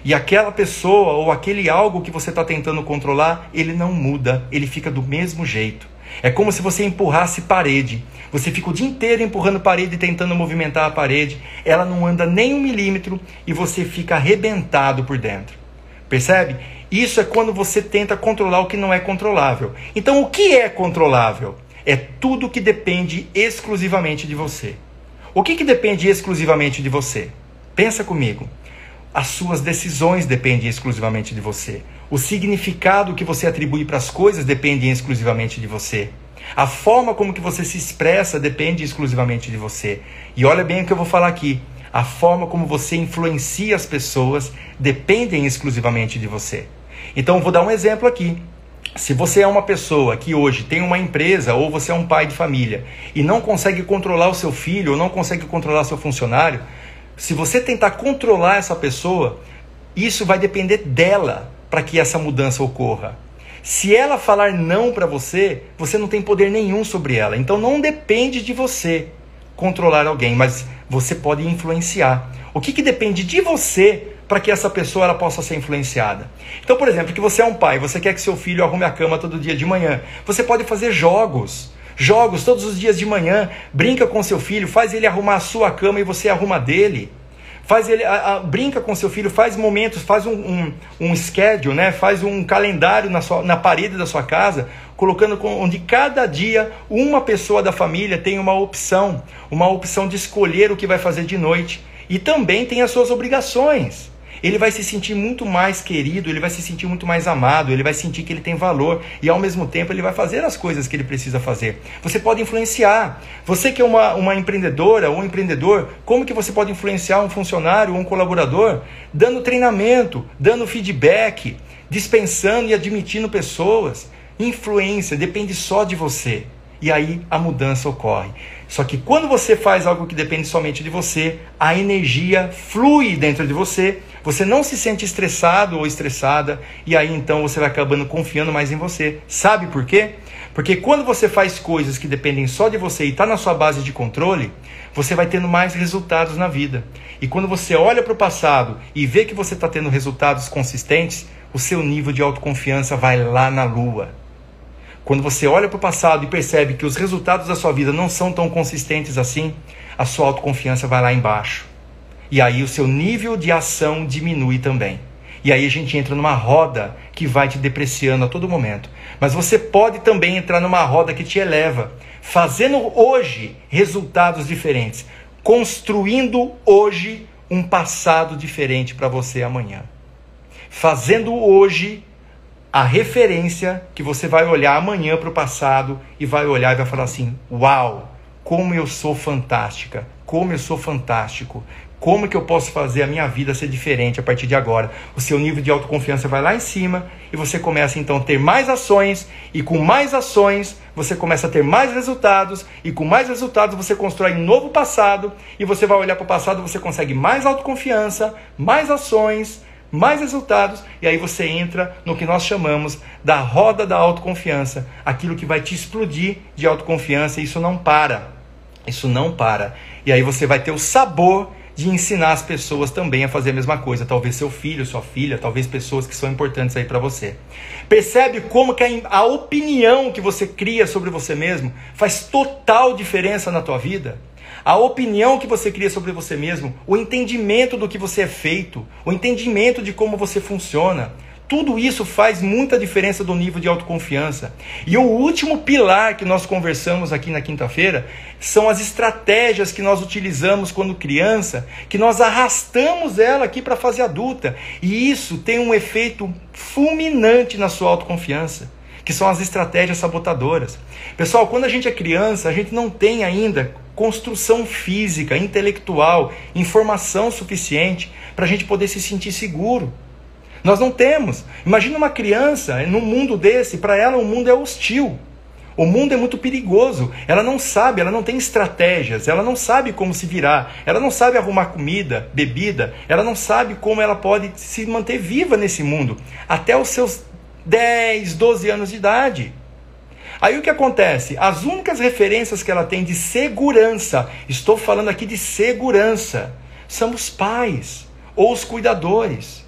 E aquela pessoa ou aquele algo que você está tentando controlar, ele não muda, ele fica do mesmo jeito. É como se você empurrasse parede. Você fica o dia inteiro empurrando parede, tentando movimentar a parede, ela não anda nem um milímetro e você fica arrebentado por dentro. Percebe? Isso é quando você tenta controlar o que não é controlável. Então, o que é controlável? É tudo que depende exclusivamente de você. O que, que depende exclusivamente de você? Pensa comigo. As suas decisões dependem exclusivamente de você. O significado que você atribui para as coisas depende exclusivamente de você. A forma como que você se expressa depende exclusivamente de você. E olha bem o que eu vou falar aqui. A forma como você influencia as pessoas dependem exclusivamente de você. Então vou dar um exemplo aqui. Se você é uma pessoa que hoje tem uma empresa ou você é um pai de família e não consegue controlar o seu filho ou não consegue controlar seu funcionário, se você tentar controlar essa pessoa, isso vai depender dela para que essa mudança ocorra. Se ela falar não para você, você não tem poder nenhum sobre ela. Então não depende de você controlar alguém, mas você pode influenciar. O que, que depende de você para que essa pessoa ela possa ser influenciada? Então, por exemplo, que você é um pai, você quer que seu filho arrume a cama todo dia de manhã. Você pode fazer jogos. Jogos todos os dias de manhã, brinca com seu filho, faz ele arrumar a sua cama e você arruma dele. Faz ele a, a, brinca com seu filho, faz momentos, faz um, um, um schedule, né? faz um calendário na, sua, na parede da sua casa, colocando com, onde cada dia uma pessoa da família tem uma opção, uma opção de escolher o que vai fazer de noite. E também tem as suas obrigações ele vai se sentir muito mais querido, ele vai se sentir muito mais amado, ele vai sentir que ele tem valor e ao mesmo tempo ele vai fazer as coisas que ele precisa fazer. Você pode influenciar. Você que é uma, uma empreendedora ou um empreendedor, como que você pode influenciar um funcionário ou um colaborador? Dando treinamento, dando feedback, dispensando e admitindo pessoas. Influência depende só de você. E aí a mudança ocorre. Só que quando você faz algo que depende somente de você, a energia flui dentro de você você não se sente estressado ou estressada e aí então você vai acabando confiando mais em você. Sabe por quê? Porque quando você faz coisas que dependem só de você e está na sua base de controle, você vai tendo mais resultados na vida. E quando você olha para o passado e vê que você está tendo resultados consistentes, o seu nível de autoconfiança vai lá na lua. Quando você olha para o passado e percebe que os resultados da sua vida não são tão consistentes assim, a sua autoconfiança vai lá embaixo. E aí o seu nível de ação diminui também. E aí a gente entra numa roda que vai te depreciando a todo momento. Mas você pode também entrar numa roda que te eleva, fazendo hoje resultados diferentes, construindo hoje um passado diferente para você amanhã. Fazendo hoje a referência que você vai olhar amanhã para o passado e vai olhar e vai falar assim: Uau, como eu sou fantástica, como eu sou fantástico, como que eu posso fazer a minha vida ser diferente a partir de agora? O seu nível de autoconfiança vai lá em cima e você começa então a ter mais ações e com mais ações você começa a ter mais resultados e com mais resultados você constrói um novo passado e você vai olhar para o passado, você consegue mais autoconfiança, mais ações, mais resultados e aí você entra no que nós chamamos da roda da autoconfiança, aquilo que vai te explodir de autoconfiança e isso não para. Isso não para. E aí você vai ter o sabor de ensinar as pessoas também a fazer a mesma coisa. Talvez seu filho, sua filha, talvez pessoas que são importantes aí para você. Percebe como que a, a opinião que você cria sobre você mesmo faz total diferença na tua vida? A opinião que você cria sobre você mesmo, o entendimento do que você é feito, o entendimento de como você funciona, tudo isso faz muita diferença do nível de autoconfiança. E o último pilar que nós conversamos aqui na quinta-feira são as estratégias que nós utilizamos quando criança, que nós arrastamos ela aqui para a fase adulta. E isso tem um efeito fulminante na sua autoconfiança, que são as estratégias sabotadoras. Pessoal, quando a gente é criança, a gente não tem ainda construção física, intelectual, informação suficiente para a gente poder se sentir seguro. Nós não temos. Imagina uma criança num mundo desse, para ela o mundo é hostil. O mundo é muito perigoso. Ela não sabe, ela não tem estratégias, ela não sabe como se virar, ela não sabe arrumar comida, bebida, ela não sabe como ela pode se manter viva nesse mundo até os seus 10, 12 anos de idade. Aí o que acontece? As únicas referências que ela tem de segurança, estou falando aqui de segurança, são os pais ou os cuidadores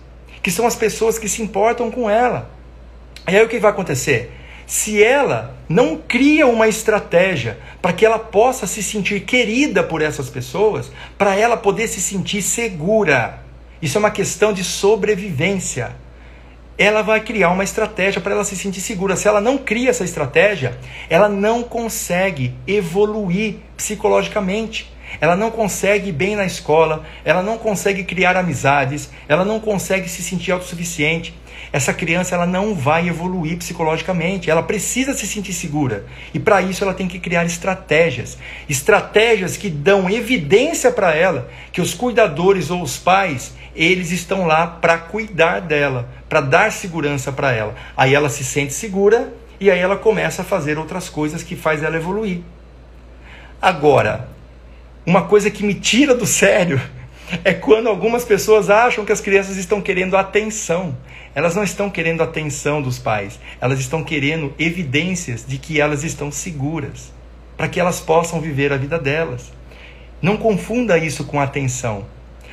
que são as pessoas que se importam com ela. E aí o que vai acontecer? Se ela não cria uma estratégia para que ela possa se sentir querida por essas pessoas, para ela poder se sentir segura, isso é uma questão de sobrevivência. Ela vai criar uma estratégia para ela se sentir segura. Se ela não cria essa estratégia, ela não consegue evoluir psicologicamente ela não consegue ir bem na escola, ela não consegue criar amizades, ela não consegue se sentir autossuficiente. Essa criança ela não vai evoluir psicologicamente, ela precisa se sentir segura. E para isso ela tem que criar estratégias, estratégias que dão evidência para ela que os cuidadores ou os pais, eles estão lá para cuidar dela, para dar segurança para ela. Aí ela se sente segura e aí ela começa a fazer outras coisas que faz ela evoluir. Agora, uma coisa que me tira do sério é quando algumas pessoas acham que as crianças estão querendo atenção. Elas não estão querendo atenção dos pais, elas estão querendo evidências de que elas estão seguras, para que elas possam viver a vida delas. Não confunda isso com atenção.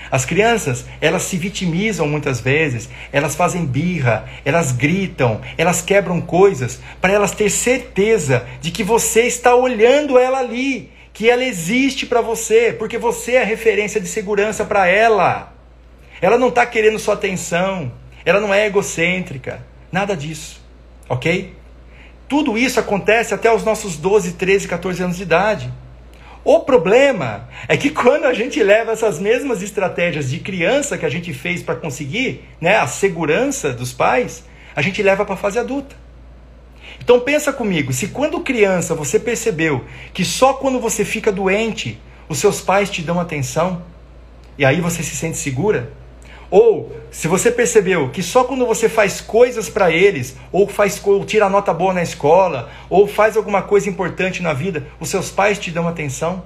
As crianças, elas se vitimizam muitas vezes, elas fazem birra, elas gritam, elas quebram coisas para elas ter certeza de que você está olhando ela ali, que ela existe para você, porque você é referência de segurança para ela. Ela não está querendo sua atenção, ela não é egocêntrica, nada disso, ok? Tudo isso acontece até os nossos 12, 13, 14 anos de idade. O problema é que quando a gente leva essas mesmas estratégias de criança que a gente fez para conseguir né, a segurança dos pais, a gente leva para a fase adulta. Então pensa comigo, se quando criança você percebeu que só quando você fica doente os seus pais te dão atenção e aí você se sente segura, ou se você percebeu que só quando você faz coisas para eles, ou faz ou tira nota boa na escola, ou faz alguma coisa importante na vida, os seus pais te dão atenção?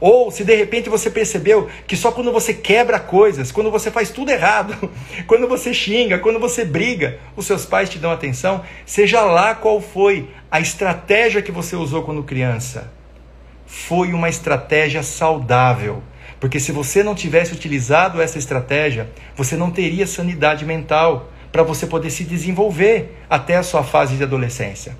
Ou se de repente você percebeu que só quando você quebra coisas, quando você faz tudo errado, quando você xinga, quando você briga, os seus pais te dão atenção, seja lá qual foi a estratégia que você usou quando criança, foi uma estratégia saudável porque se você não tivesse utilizado essa estratégia, você não teria sanidade mental para você poder se desenvolver até a sua fase de adolescência.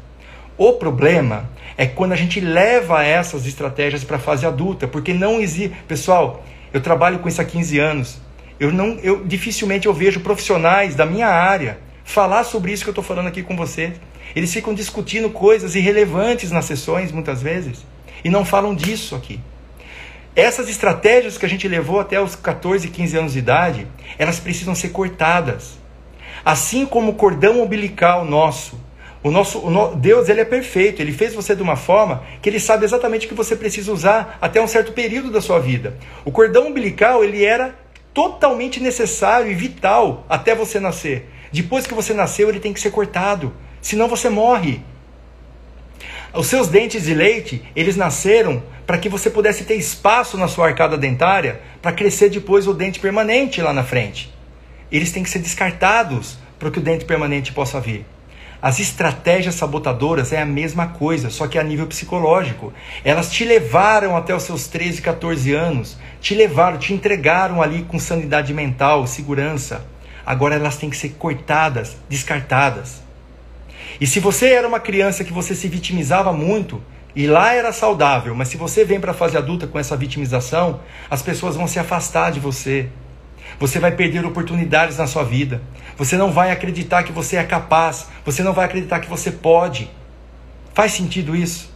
O problema é quando a gente leva essas estratégias para a fase adulta, porque não existe. Pessoal, eu trabalho com isso há 15 anos. Eu não, eu dificilmente eu vejo profissionais da minha área falar sobre isso que eu estou falando aqui com você. Eles ficam discutindo coisas irrelevantes nas sessões muitas vezes e não falam disso aqui. Essas estratégias que a gente levou até os 14, 15 anos de idade, elas precisam ser cortadas. Assim como o cordão umbilical nosso. O nosso o no, Deus ele é perfeito, ele fez você de uma forma que ele sabe exatamente o que você precisa usar até um certo período da sua vida. O cordão umbilical ele era totalmente necessário e vital até você nascer. Depois que você nasceu, ele tem que ser cortado, senão você morre. Os seus dentes de leite, eles nasceram para que você pudesse ter espaço na sua arcada dentária para crescer depois o dente permanente lá na frente. Eles têm que ser descartados para que o dente permanente possa vir. As estratégias sabotadoras é a mesma coisa, só que a nível psicológico. Elas te levaram até os seus 13, 14 anos, te levaram, te entregaram ali com sanidade mental, segurança. Agora elas têm que ser cortadas, descartadas. E se você era uma criança que você se vitimizava muito, e lá era saudável, mas se você vem para a fase adulta com essa vitimização, as pessoas vão se afastar de você. Você vai perder oportunidades na sua vida. Você não vai acreditar que você é capaz. Você não vai acreditar que você pode. Faz sentido isso?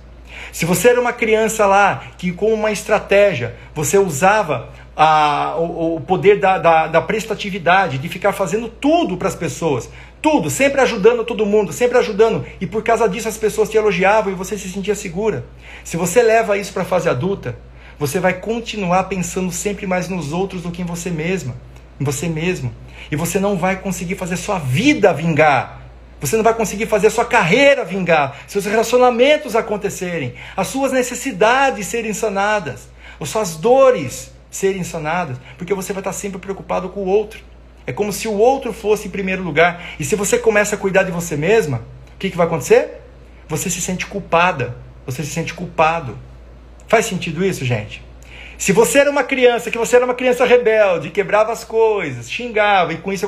Se você era uma criança lá que, com uma estratégia, você usava a, o, o poder da, da, da prestatividade, de ficar fazendo tudo para as pessoas, tudo, sempre ajudando todo mundo, sempre ajudando. E por causa disso as pessoas te elogiavam e você se sentia segura. Se você leva isso para a fase adulta, você vai continuar pensando sempre mais nos outros do que em você mesma, em você mesmo. E você não vai conseguir fazer sua vida vingar. Você não vai conseguir fazer sua carreira vingar, seus relacionamentos acontecerem, as suas necessidades serem sanadas, as suas dores serem sanadas, porque você vai estar sempre preocupado com o outro. É como se o outro fosse em primeiro lugar. E se você começa a cuidar de você mesma, o que, que vai acontecer? Você se sente culpada. Você se sente culpado. Faz sentido isso, gente? Se você era uma criança, que você era uma criança rebelde, quebrava as coisas, xingava e com isso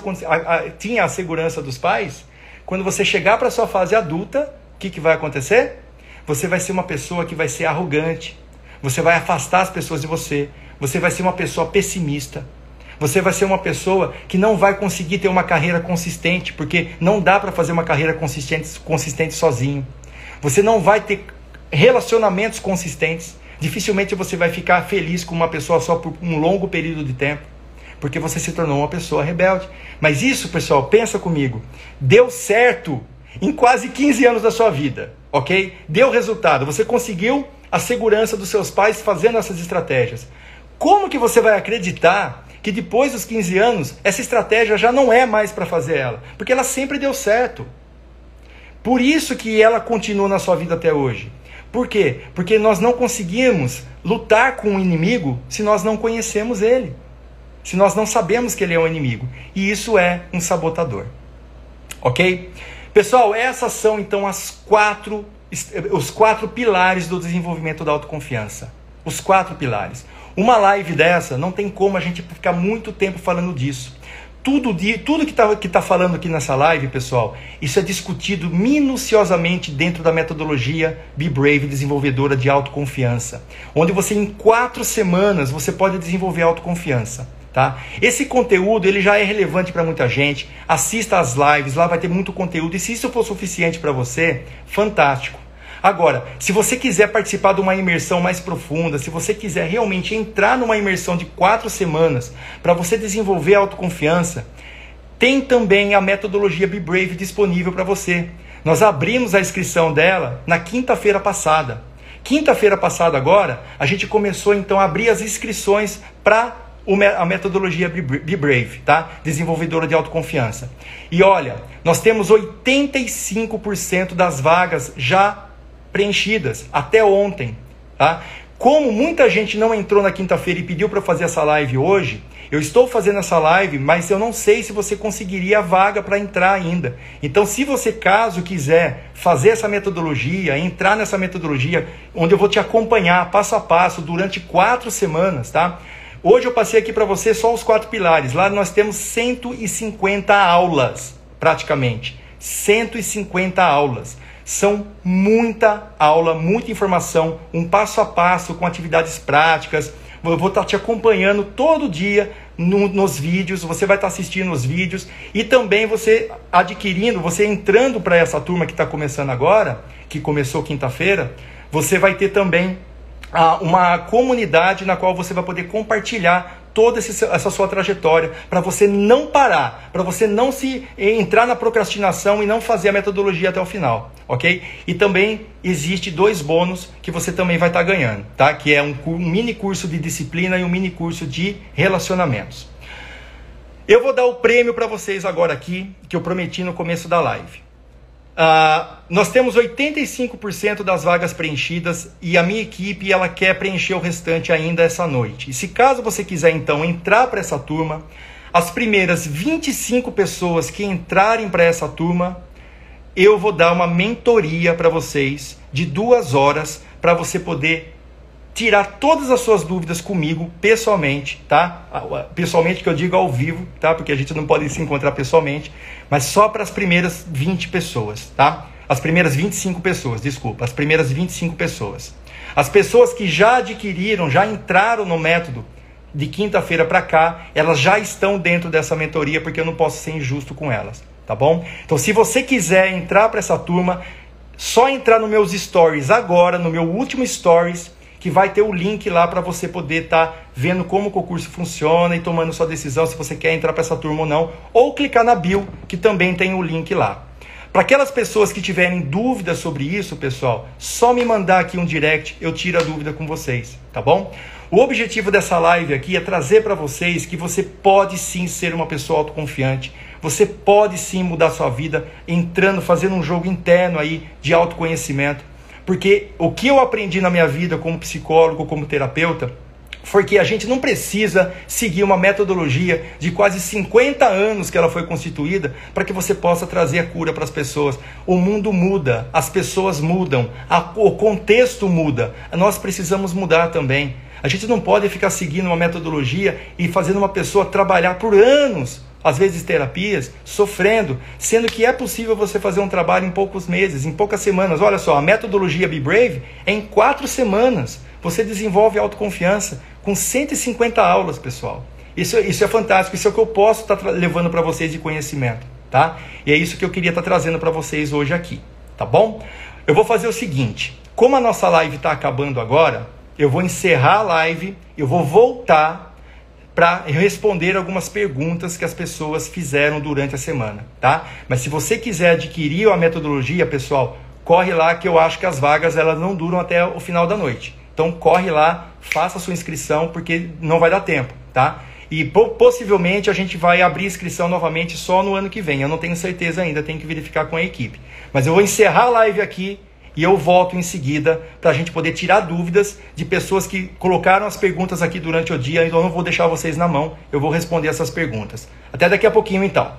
tinha a segurança dos pais, quando você chegar para a sua fase adulta, o que, que vai acontecer? Você vai ser uma pessoa que vai ser arrogante. Você vai afastar as pessoas de você. Você vai ser uma pessoa pessimista. Você vai ser uma pessoa que não vai conseguir ter uma carreira consistente, porque não dá para fazer uma carreira consistente, consistente sozinho. Você não vai ter relacionamentos consistentes. Dificilmente você vai ficar feliz com uma pessoa só por um longo período de tempo, porque você se tornou uma pessoa rebelde. Mas isso, pessoal, pensa comigo, deu certo em quase 15 anos da sua vida, ok? Deu resultado. Você conseguiu a segurança dos seus pais fazendo essas estratégias. Como que você vai acreditar que depois dos 15 anos, essa estratégia já não é mais para fazer ela, porque ela sempre deu certo. Por isso que ela continua na sua vida até hoje. Por quê? Porque nós não conseguimos lutar com o inimigo se nós não conhecemos ele. se nós não sabemos que ele é um inimigo. E isso é um sabotador. Ok? Pessoal, essas são então as quatro, os quatro pilares do desenvolvimento da autoconfiança. Os quatro pilares. Uma live dessa não tem como a gente ficar muito tempo falando disso. Tudo, de, tudo que está que tá falando aqui nessa live, pessoal, isso é discutido minuciosamente dentro da metodologia Be Brave, desenvolvedora de autoconfiança, onde você em quatro semanas você pode desenvolver autoconfiança. Tá? Esse conteúdo ele já é relevante para muita gente. Assista às lives, lá vai ter muito conteúdo. E se isso for suficiente para você, fantástico. Agora, se você quiser participar de uma imersão mais profunda, se você quiser realmente entrar numa imersão de quatro semanas para você desenvolver autoconfiança, tem também a metodologia Be Brave disponível para você. Nós abrimos a inscrição dela na quinta-feira passada. Quinta-feira passada agora, a gente começou então a abrir as inscrições para a metodologia Be Brave, tá? Desenvolvedora de autoconfiança. E olha, nós temos 85% das vagas já preenchidas até ontem, tá? Como muita gente não entrou na quinta-feira e pediu para fazer essa live hoje, eu estou fazendo essa live, mas eu não sei se você conseguiria a vaga para entrar ainda. Então, se você caso quiser fazer essa metodologia, entrar nessa metodologia, onde eu vou te acompanhar passo a passo durante quatro semanas, tá? Hoje eu passei aqui para você só os quatro pilares. Lá nós temos 150 aulas, praticamente. 150 aulas. São muita aula, muita informação, um passo a passo com atividades práticas. Eu vou estar te acompanhando todo dia no, nos vídeos, você vai estar assistindo os vídeos e também você adquirindo, você entrando para essa turma que está começando agora, que começou quinta-feira, você vai ter também uma comunidade na qual você vai poder compartilhar toda essa sua trajetória, para você não parar, para você não se entrar na procrastinação e não fazer a metodologia até o final, ok? E também existe dois bônus que você também vai estar tá ganhando, tá? Que é um, um mini curso de disciplina e um mini curso de relacionamentos. Eu vou dar o prêmio para vocês agora aqui, que eu prometi no começo da live. Uh, nós temos 85% das vagas preenchidas e a minha equipe ela quer preencher o restante ainda essa noite. E se caso você quiser então entrar para essa turma, as primeiras 25 pessoas que entrarem para essa turma, eu vou dar uma mentoria para vocês de duas horas para você poder tirar todas as suas dúvidas comigo pessoalmente, tá? Pessoalmente que eu digo ao vivo, tá? Porque a gente não pode se encontrar pessoalmente, mas só para as primeiras 20 pessoas, tá? As primeiras 25 pessoas, desculpa, as primeiras 25 pessoas. As pessoas que já adquiriram, já entraram no método de quinta-feira para cá, elas já estão dentro dessa mentoria porque eu não posso ser injusto com elas, tá bom? Então, se você quiser entrar para essa turma, só entrar nos meus stories agora, no meu último stories, que vai ter o link lá para você poder estar tá vendo como o concurso funciona e tomando sua decisão se você quer entrar para essa turma ou não, ou clicar na bio, que também tem o link lá. Para aquelas pessoas que tiverem dúvidas sobre isso, pessoal, só me mandar aqui um direct, eu tiro a dúvida com vocês, tá bom? O objetivo dessa live aqui é trazer para vocês que você pode sim ser uma pessoa autoconfiante. Você pode sim mudar sua vida entrando, fazendo um jogo interno aí de autoconhecimento. Porque o que eu aprendi na minha vida como psicólogo, como terapeuta, foi que a gente não precisa seguir uma metodologia de quase 50 anos que ela foi constituída para que você possa trazer a cura para as pessoas. O mundo muda, as pessoas mudam, a, o contexto muda. Nós precisamos mudar também. A gente não pode ficar seguindo uma metodologia e fazendo uma pessoa trabalhar por anos às vezes terapias, sofrendo, sendo que é possível você fazer um trabalho em poucos meses, em poucas semanas. Olha só, a metodologia Be Brave em quatro semanas. Você desenvolve autoconfiança com 150 aulas, pessoal. Isso, isso é fantástico, isso é o que eu posso estar tá levando para vocês de conhecimento, tá? E é isso que eu queria estar tá trazendo para vocês hoje aqui, tá bom? Eu vou fazer o seguinte, como a nossa live está acabando agora, eu vou encerrar a live, eu vou voltar para responder algumas perguntas que as pessoas fizeram durante a semana, tá? Mas se você quiser adquirir a metodologia, pessoal, corre lá que eu acho que as vagas elas não duram até o final da noite. Então corre lá, faça a sua inscrição porque não vai dar tempo, tá? E possivelmente a gente vai abrir inscrição novamente só no ano que vem. Eu não tenho certeza ainda, tenho que verificar com a equipe. Mas eu vou encerrar a live aqui e eu volto em seguida para a gente poder tirar dúvidas de pessoas que colocaram as perguntas aqui durante o dia. Então eu não vou deixar vocês na mão, eu vou responder essas perguntas. Até daqui a pouquinho então.